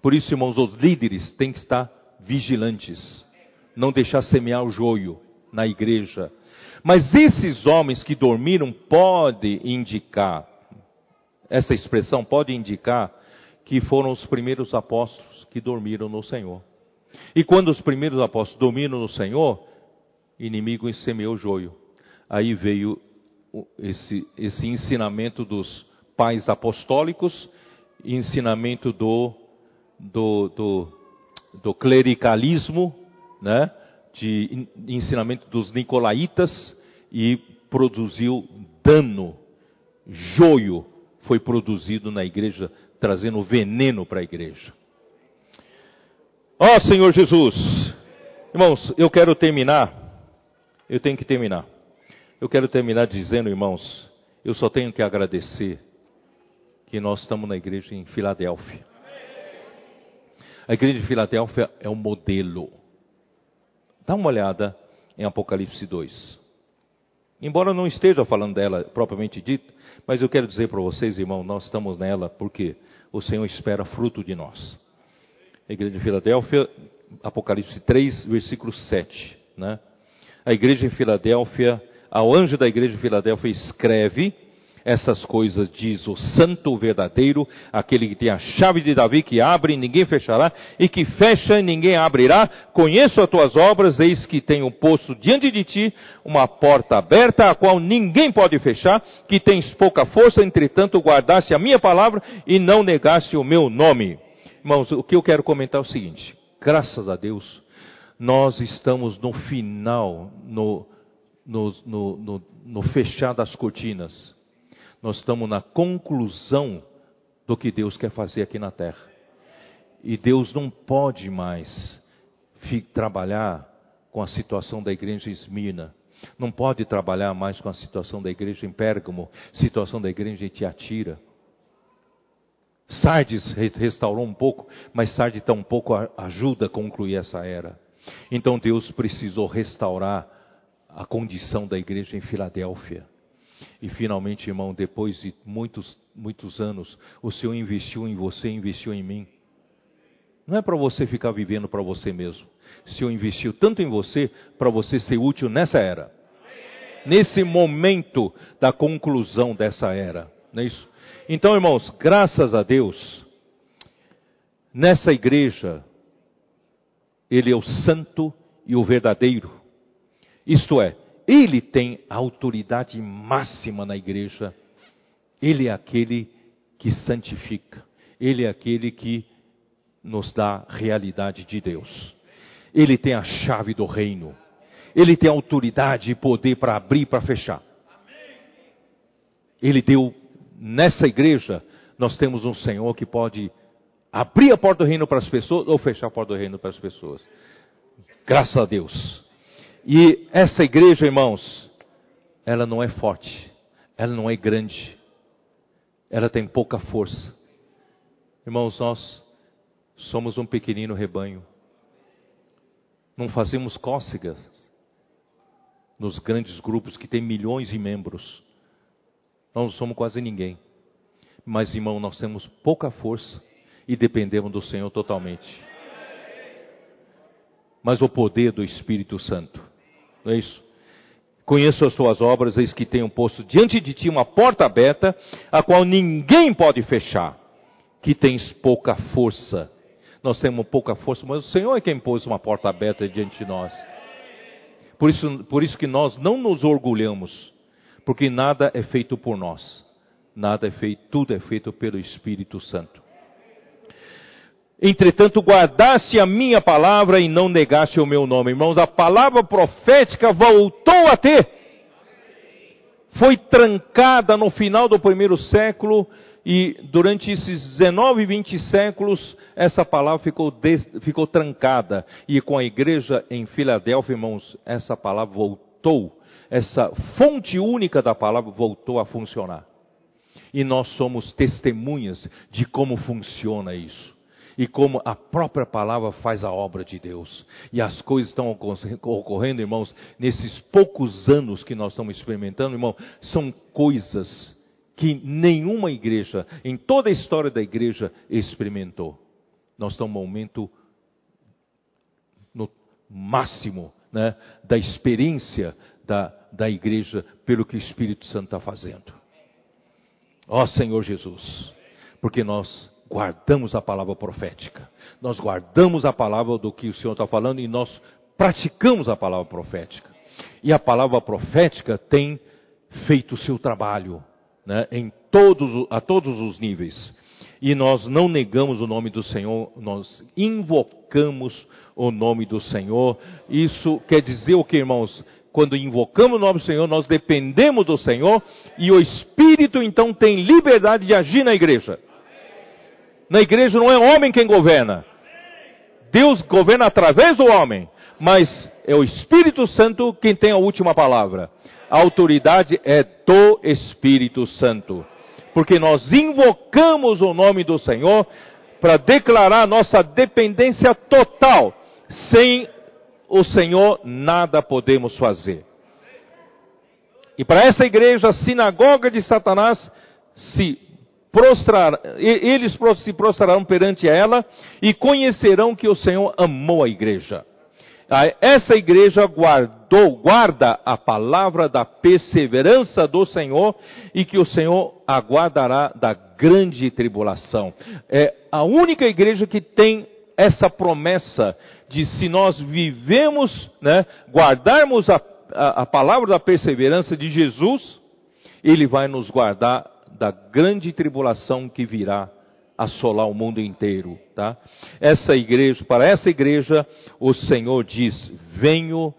Por isso, irmãos, os líderes têm que estar vigilantes, não deixar semear o joio na igreja. Mas esses homens que dormiram pode indicar, essa expressão pode indicar que foram os primeiros apóstolos que dormiram no Senhor. E quando os primeiros apóstolos dormiram no Senhor, inimigo semeou joio. Aí veio esse, esse ensinamento dos pais apostólicos, ensinamento do, do, do do clericalismo, né, de ensinamento dos nicolaítas e produziu dano, joio foi produzido na igreja, trazendo veneno para a igreja. Ó oh, Senhor Jesus, irmãos, eu quero terminar, eu tenho que terminar. Eu quero terminar dizendo, irmãos, eu só tenho que agradecer que nós estamos na igreja em Filadélfia. A igreja de Filadélfia é um modelo. Dá uma olhada em Apocalipse 2. Embora não esteja falando dela propriamente dito, mas eu quero dizer para vocês, irmão, nós estamos nela porque o Senhor espera fruto de nós. A igreja de Filadélfia, Apocalipse 3, versículo 7. Né? A igreja em Filadélfia, ao anjo da igreja de Filadélfia escreve essas coisas diz o santo verdadeiro, aquele que tem a chave de Davi, que abre e ninguém fechará, e que fecha e ninguém abrirá. Conheço as tuas obras, eis que tenho posto diante de ti uma porta aberta, a qual ninguém pode fechar, que tens pouca força, entretanto guardaste a minha palavra e não negaste o meu nome. Irmãos, o que eu quero comentar é o seguinte: graças a Deus, nós estamos no final, no, no, no, no fechar das cortinas nós estamos na conclusão do que Deus quer fazer aqui na terra. E Deus não pode mais trabalhar com a situação da igreja em Esmina. Não pode trabalhar mais com a situação da igreja em Pérgamo, situação da igreja em Tiatira. Sardes restaurou um pouco, mas Sardes tampouco ajuda a concluir essa era. Então Deus precisou restaurar a condição da igreja em Filadélfia. E finalmente, irmão, depois de muitos, muitos anos, o Senhor investiu em você, investiu em mim. Não é para você ficar vivendo para você mesmo. O Senhor investiu tanto em você para você ser útil nessa era. Nesse momento da conclusão dessa era. Não é isso? Então, irmãos, graças a Deus, nessa igreja, Ele é o santo e o verdadeiro. Isto é, ele tem a autoridade máxima na igreja. Ele é aquele que santifica. Ele é aquele que nos dá realidade de Deus. Ele tem a chave do reino. Ele tem autoridade e poder para abrir e para fechar. Ele deu, nessa igreja, nós temos um Senhor que pode abrir a porta do reino para as pessoas ou fechar a porta do reino para as pessoas. Graças a Deus. E essa igreja, irmãos, ela não é forte, ela não é grande, ela tem pouca força. Irmãos, nós somos um pequenino rebanho, não fazemos cócegas nos grandes grupos que têm milhões de membros. Nós não somos quase ninguém. Mas, irmão, nós temos pouca força e dependemos do Senhor totalmente. Mas o poder do Espírito Santo não é isso? Conheço as suas obras, eis que tenho posto diante de ti uma porta aberta, a qual ninguém pode fechar, que tens pouca força. Nós temos pouca força, mas o Senhor é quem pôs uma porta aberta diante de nós. Por isso, por isso que nós não nos orgulhamos, porque nada é feito por nós. Nada é feito, tudo é feito pelo Espírito Santo. Entretanto, guardaste a minha palavra e não negaste o meu nome. Irmãos, a palavra profética voltou a ter. Foi trancada no final do primeiro século e durante esses 19, 20 séculos, essa palavra ficou, ficou trancada. E com a igreja em Filadélfia, irmãos, essa palavra voltou. Essa fonte única da palavra voltou a funcionar. E nós somos testemunhas de como funciona isso e como a própria palavra faz a obra de Deus. E as coisas estão ocorrendo, irmãos, nesses poucos anos que nós estamos experimentando, irmão, são coisas que nenhuma igreja, em toda a história da igreja, experimentou. Nós estamos num momento no máximo né, da experiência da, da igreja pelo que o Espírito Santo está fazendo. Ó Senhor Jesus, porque nós guardamos a palavra profética. Nós guardamos a palavra do que o Senhor está falando e nós praticamos a palavra profética. E a palavra profética tem feito o seu trabalho né, em todos, a todos os níveis. E nós não negamos o nome do Senhor, nós invocamos o nome do Senhor. Isso quer dizer o que, irmãos? Quando invocamos o nome do Senhor, nós dependemos do Senhor e o Espírito então tem liberdade de agir na igreja. Na igreja não é homem quem governa. Deus governa através do homem, mas é o Espírito Santo quem tem a última palavra. A autoridade é do Espírito Santo. porque nós invocamos o nome do Senhor para declarar nossa dependência total. Sem o Senhor nada podemos fazer. E para essa igreja, a sinagoga de Satanás se prostrar, eles se prostrarão perante ela e conhecerão que o Senhor amou a igreja. Essa igreja guardou, guarda a palavra da perseverança do Senhor e que o Senhor aguardará da grande tribulação. É a única igreja que tem essa promessa de se nós vivemos, né, guardarmos a, a, a palavra da perseverança de Jesus, Ele vai nos guardar da grande tribulação que virá assolar o mundo inteiro, tá? Essa igreja, para essa igreja, o Senhor diz: "Venho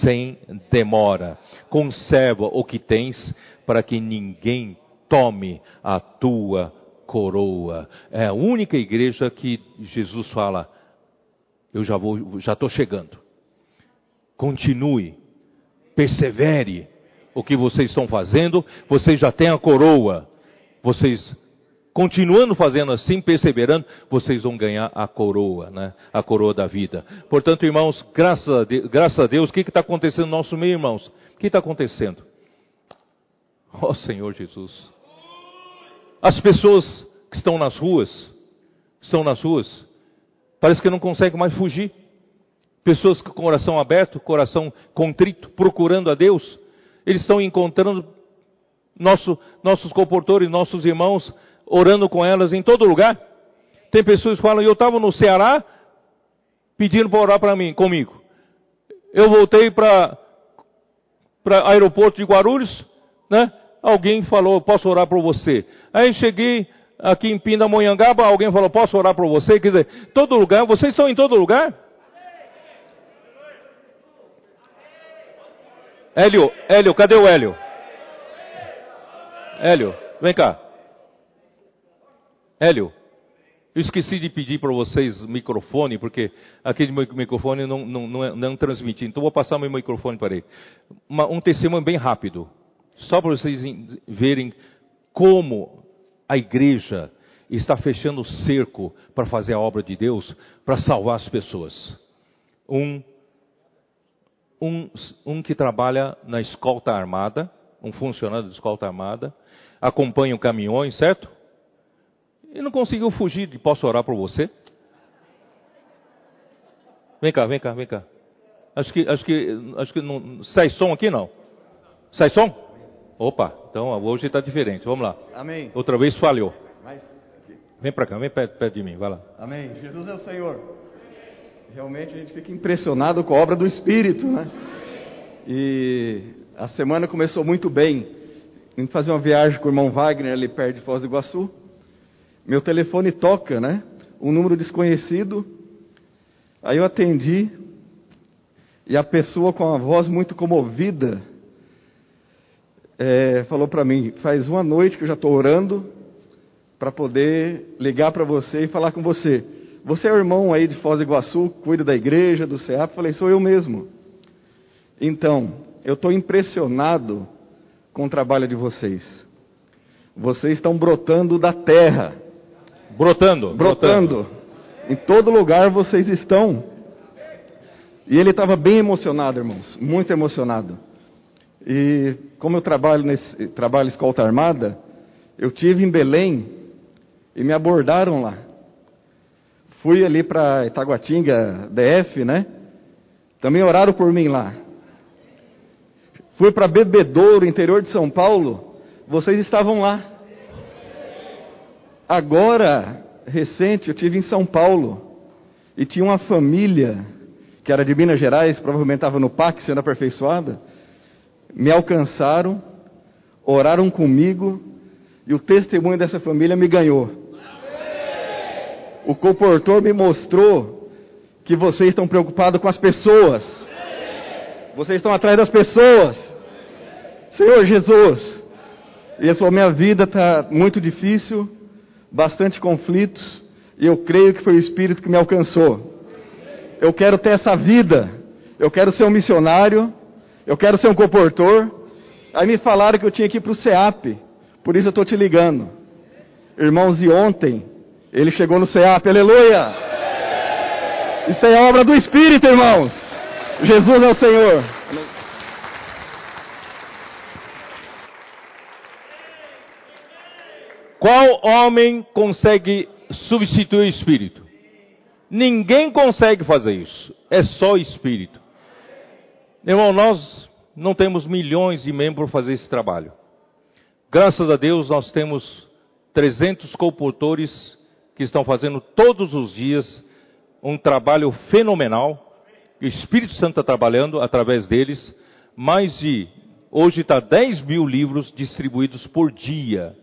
sem demora. Conserva o que tens, para que ninguém tome a tua coroa." É a única igreja que Jesus fala: "Eu já vou, já estou chegando. Continue, persevere." O que vocês estão fazendo, vocês já têm a coroa. Vocês continuando fazendo assim, perseverando, vocês vão ganhar a coroa, né? A coroa da vida. Portanto, irmãos, graças a Deus, graças a Deus o que está acontecendo no nosso meio, irmãos? O que está acontecendo? Ó oh, Senhor Jesus. As pessoas que estão nas ruas, estão nas ruas, parece que não conseguem mais fugir. Pessoas com coração aberto, coração contrito, procurando a Deus, eles estão encontrando nosso, nossos comportores, nossos irmãos orando com elas em todo lugar. Tem pessoas que falam, eu estava no Ceará pedindo para orar para mim, comigo. Eu voltei para para aeroporto de Guarulhos, né? Alguém falou, posso orar por você. Aí cheguei aqui em Pindamonhangaba, alguém falou, posso orar por você? Quer dizer, todo lugar, vocês estão em todo lugar? Hélio, Hélio, cadê o Hélio? Hélio, vem cá. Hélio, eu esqueci de pedir para vocês microfone, porque aquele microfone não, não, não, é, não transmite. Então vou passar meu microfone para ele. Uma, um testemunho bem rápido, só para vocês verem como a igreja está fechando o cerco para fazer a obra de Deus, para salvar as pessoas. Um, um, um que trabalha na escolta armada, um funcionário da escolta armada, acompanha caminhões, certo? E não conseguiu fugir de posso orar por você? Vem cá, vem cá, vem cá. Acho que, acho que, acho que não, sai som aqui não? Sai som? Opa, então hoje está diferente. Vamos lá. Amém. Outra vez falhou. Vem para cá, vem perto, perto de mim, vai lá. Amém. Jesus é o Senhor. Realmente a gente fica impressionado com a obra do Espírito, né? E a semana começou muito bem. Vim fazer uma viagem com o irmão Wagner ali perto de Foz do Iguaçu. Meu telefone toca, né? Um número desconhecido. Aí eu atendi e a pessoa com a voz muito comovida é, falou para mim: faz uma noite que eu já estou orando para poder ligar para você e falar com você. Você é o irmão aí de Foz do Iguaçu, cuida da igreja, do CEAP? Falei: sou eu mesmo. Então, eu estou impressionado com o trabalho de vocês. Vocês estão brotando da terra. Brotando. Brotando. brotando. Em todo lugar vocês estão. E ele estava bem emocionado, irmãos, muito emocionado. E como eu trabalho nesse trabalho escolta armada, eu tive em Belém e me abordaram lá. Fui ali para Itaguatinga, DF, né? Também oraram por mim lá. Fui para Bebedouro, interior de São Paulo. Vocês estavam lá. Agora, recente, eu tive em São Paulo e tinha uma família que era de Minas Gerais, provavelmente estava no PAC sendo aperfeiçoada. Me alcançaram, oraram comigo e o testemunho dessa família me ganhou. O comportor me mostrou que vocês estão preocupados com as pessoas. Vocês estão atrás das pessoas. Senhor Jesus. E ele falou: Minha vida está muito difícil bastante conflitos, e eu creio que foi o Espírito que me alcançou. Eu quero ter essa vida, eu quero ser um missionário, eu quero ser um comportor. Aí me falaram que eu tinha que ir para o CEAP, Por isso eu estou te ligando. Irmãos, e ontem ele chegou no CEAP, aleluia! Isso é obra do Espírito, irmãos. Jesus é o Senhor. Qual homem consegue substituir o Espírito? Ninguém consegue fazer isso. É só o Espírito. Irmão, nós não temos milhões de membros para fazer esse trabalho. Graças a Deus nós temos 300 comportores que estão fazendo todos os dias um trabalho fenomenal. O Espírito Santo está trabalhando através deles. Mais de, hoje está 10 mil livros distribuídos por dia.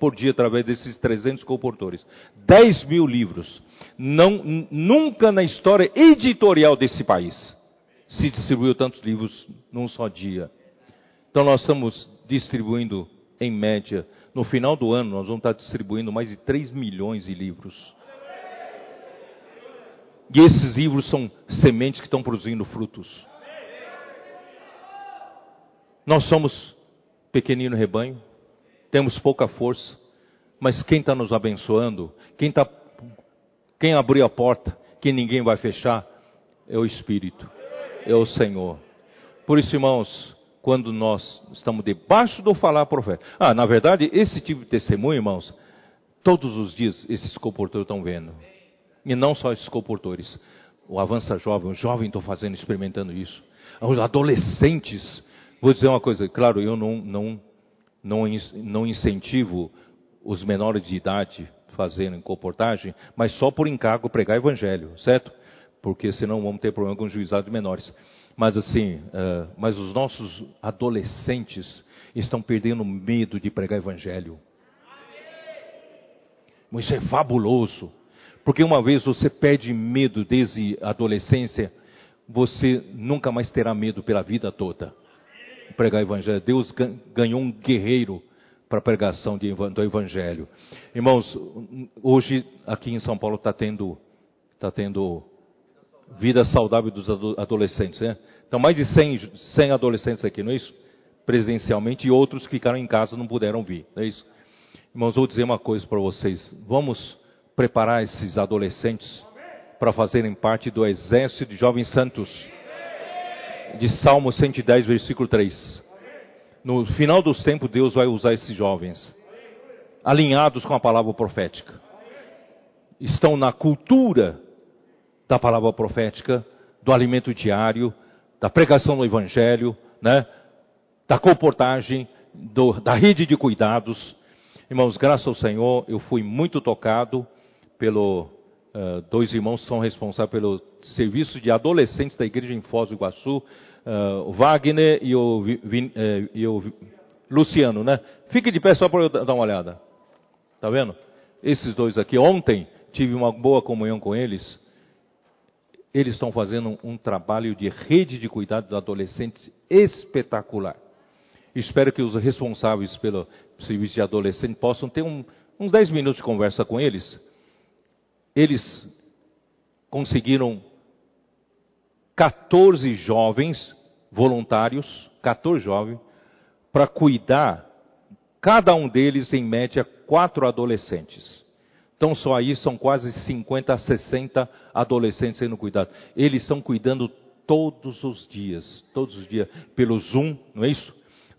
Por dia através desses 300 comportores. 10 mil livros. Não, nunca na história editorial desse país se distribuiu tantos livros num só dia. Então nós estamos distribuindo, em média, no final do ano, nós vamos estar distribuindo mais de 3 milhões de livros. E esses livros são sementes que estão produzindo frutos. Nós somos pequenino rebanho, temos pouca força, mas quem está nos abençoando, quem, tá, quem abriu a porta, que ninguém vai fechar, é o Espírito, é o Senhor. Por isso, irmãos, quando nós estamos debaixo do falar profeta. Ah, na verdade, esse tipo de testemunho, irmãos, todos os dias esses comportores estão vendo. E não só esses comportores. O avança jovem, o jovem estou fazendo, experimentando isso. Os adolescentes. Vou dizer uma coisa, claro, eu não, não, não, não incentivo os menores de idade fazerem comportagem, mas só por encargo pregar evangelho, certo? Porque senão vamos ter problema com o juizado de menores. Mas assim, uh, mas os nossos adolescentes estão perdendo medo de pregar evangelho. Isso é fabuloso. Porque uma vez você perde medo desde a adolescência, você nunca mais terá medo pela vida toda. Pregar evangelho. Deus ganhou um guerreiro para a pregação do evangelho. Irmãos, hoje aqui em São Paulo está tendo, tá tendo vida saudável dos adolescentes, né? Então, mais de 100, 100 adolescentes aqui, não é isso? Presencialmente, e outros que ficaram em casa não puderam vir, não é isso? Irmãos, vou dizer uma coisa para vocês. Vamos preparar esses adolescentes para fazerem parte do exército de jovens santos. De Salmo 110, versículo 3. No final dos tempos, Deus vai usar esses jovens, alinhados com a palavra profética. Estão na cultura da palavra profética, do alimento diário, da pregação do evangelho, né? da comportagem, do, da rede de cuidados. Irmãos, graças ao Senhor, eu fui muito tocado pelo uh, dois irmãos são responsáveis pelo serviço de adolescentes da igreja em Foz do Iguaçu, uh, o Wagner e o, Vin, uh, e o Luciano, né? Fique de pé só para eu dar uma olhada. Tá vendo? Esses dois aqui, ontem tive uma boa comunhão com eles eles estão fazendo um, trabalho de rede de cuidado dos adolescentes espetacular. Espero que os responsáveis pelo serviço de adolescente possam ter um, uns 10 minutos de conversa com eles. Eles conseguiram 14 jovens voluntários, 14 jovens, para cuidar, cada um deles, em média, quatro adolescentes. Então só aí são quase 50 a 60 adolescentes sendo cuidados. Eles estão cuidando todos os dias, todos os dias, pelo Zoom, não é isso?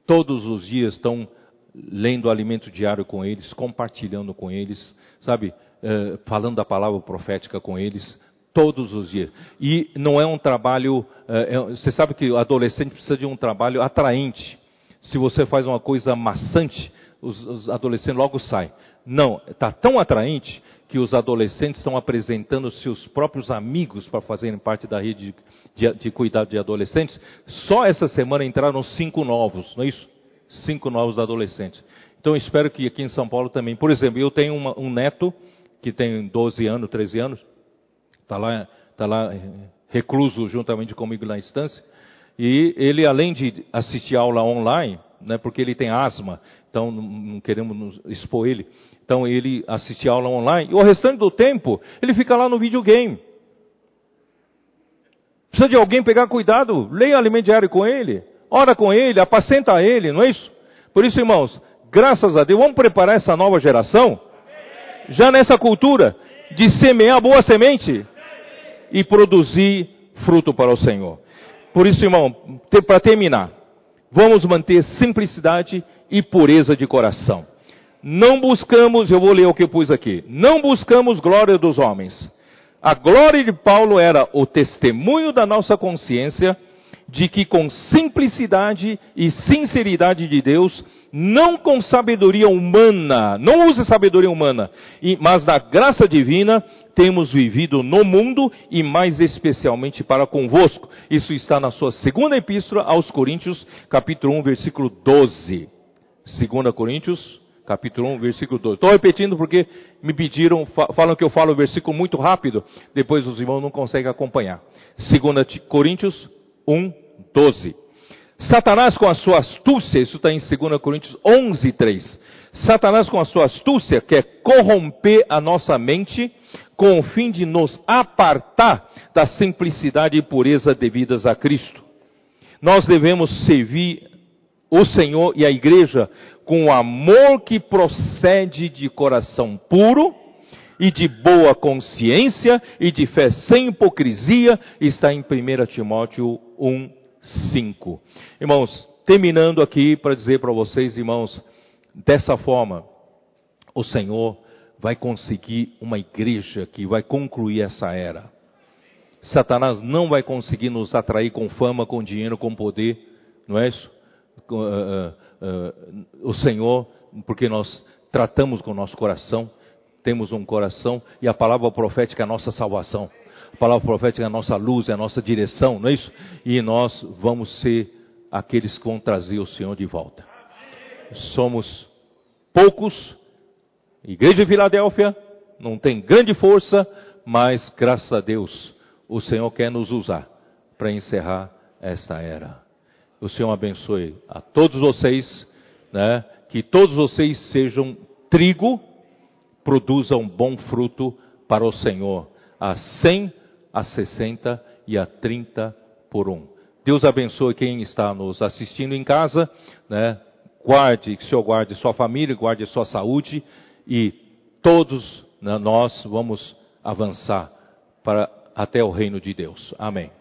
Todos os dias estão lendo alimento diário com eles, compartilhando com eles, sabe? Uh, falando da palavra profética com eles, todos os dias. E não é um trabalho, uh, é, você sabe que o adolescente precisa de um trabalho atraente. Se você faz uma coisa maçante, os, os adolescentes logo saem. Não, está tão atraente que os adolescentes estão apresentando seus próprios amigos para fazerem parte da rede de, de, de, cuidado de adolescentes. Só essa semana entraram cinco novos, não é isso? Cinco novos adolescentes. Então espero que aqui em São Paulo também. Por exemplo, eu tenho uma, um neto que tem 12 anos, 13 anos, está lá, tá lá eh, recluso juntamente comigo na instância. E ele, além de assistir aula online, né, porque ele tem asma, então não queremos expor ele. Então ele assiste aula online. E o restante do tempo, ele fica lá no videogame. Precisa de alguém pegar cuidado, leia alimento diário com ele, ora com ele, apacenta ele, não é isso? Por isso, irmãos, Graças a Deus, vamos preparar essa nova geração? Já nessa cultura de semear boa semente e produzir fruto para o Senhor. Por isso, irmão, para terminar, vamos manter simplicidade e pureza de coração. Não buscamos, eu vou ler o que eu pus aqui, não buscamos glória dos homens. A glória de Paulo era o testemunho da nossa consciência de que com simplicidade e sinceridade de Deus, não com sabedoria humana, não use sabedoria humana, mas da graça divina, temos vivido no mundo e mais especialmente para convosco. Isso está na sua segunda epístola aos Coríntios, capítulo 1, versículo 12. Segunda Coríntios, capítulo 1, versículo 12. Estou repetindo porque me pediram, falam que eu falo o versículo muito rápido, depois os irmãos não conseguem acompanhar. Segunda Coríntios 1, 12. Satanás com a sua astúcia, isso está em 2 Coríntios 11, 3. Satanás com a sua astúcia quer corromper a nossa mente com o fim de nos apartar da simplicidade e pureza devidas a Cristo. Nós devemos servir o Senhor e a igreja com o amor que procede de coração puro e de boa consciência e de fé sem hipocrisia, está em 1 Timóteo 1, 5. Irmãos, terminando aqui para dizer para vocês, irmãos, dessa forma, o Senhor vai conseguir uma igreja que vai concluir essa era. Satanás não vai conseguir nos atrair com fama, com dinheiro, com poder, não é isso? uh, uh, o Senhor, porque nós tratamos com o nosso coração, temos um coração e a palavra profética é a nossa salvação. Palavra profética é a nossa luz, é a nossa direção, não é isso? E nós vamos ser aqueles que vão trazer o Senhor de volta. Somos poucos, Igreja de Filadélfia não tem grande força, mas graças a Deus o Senhor quer nos usar para encerrar esta era. O Senhor abençoe a todos vocês, né? Que todos vocês sejam trigo, produzam bom fruto para o Senhor, a 100, a 60 e a 30 por um. Deus abençoe quem está nos assistindo em casa, né? Guarde, que o Senhor guarde sua família, guarde sua saúde e todos né, nós vamos avançar para até o reino de Deus. Amém.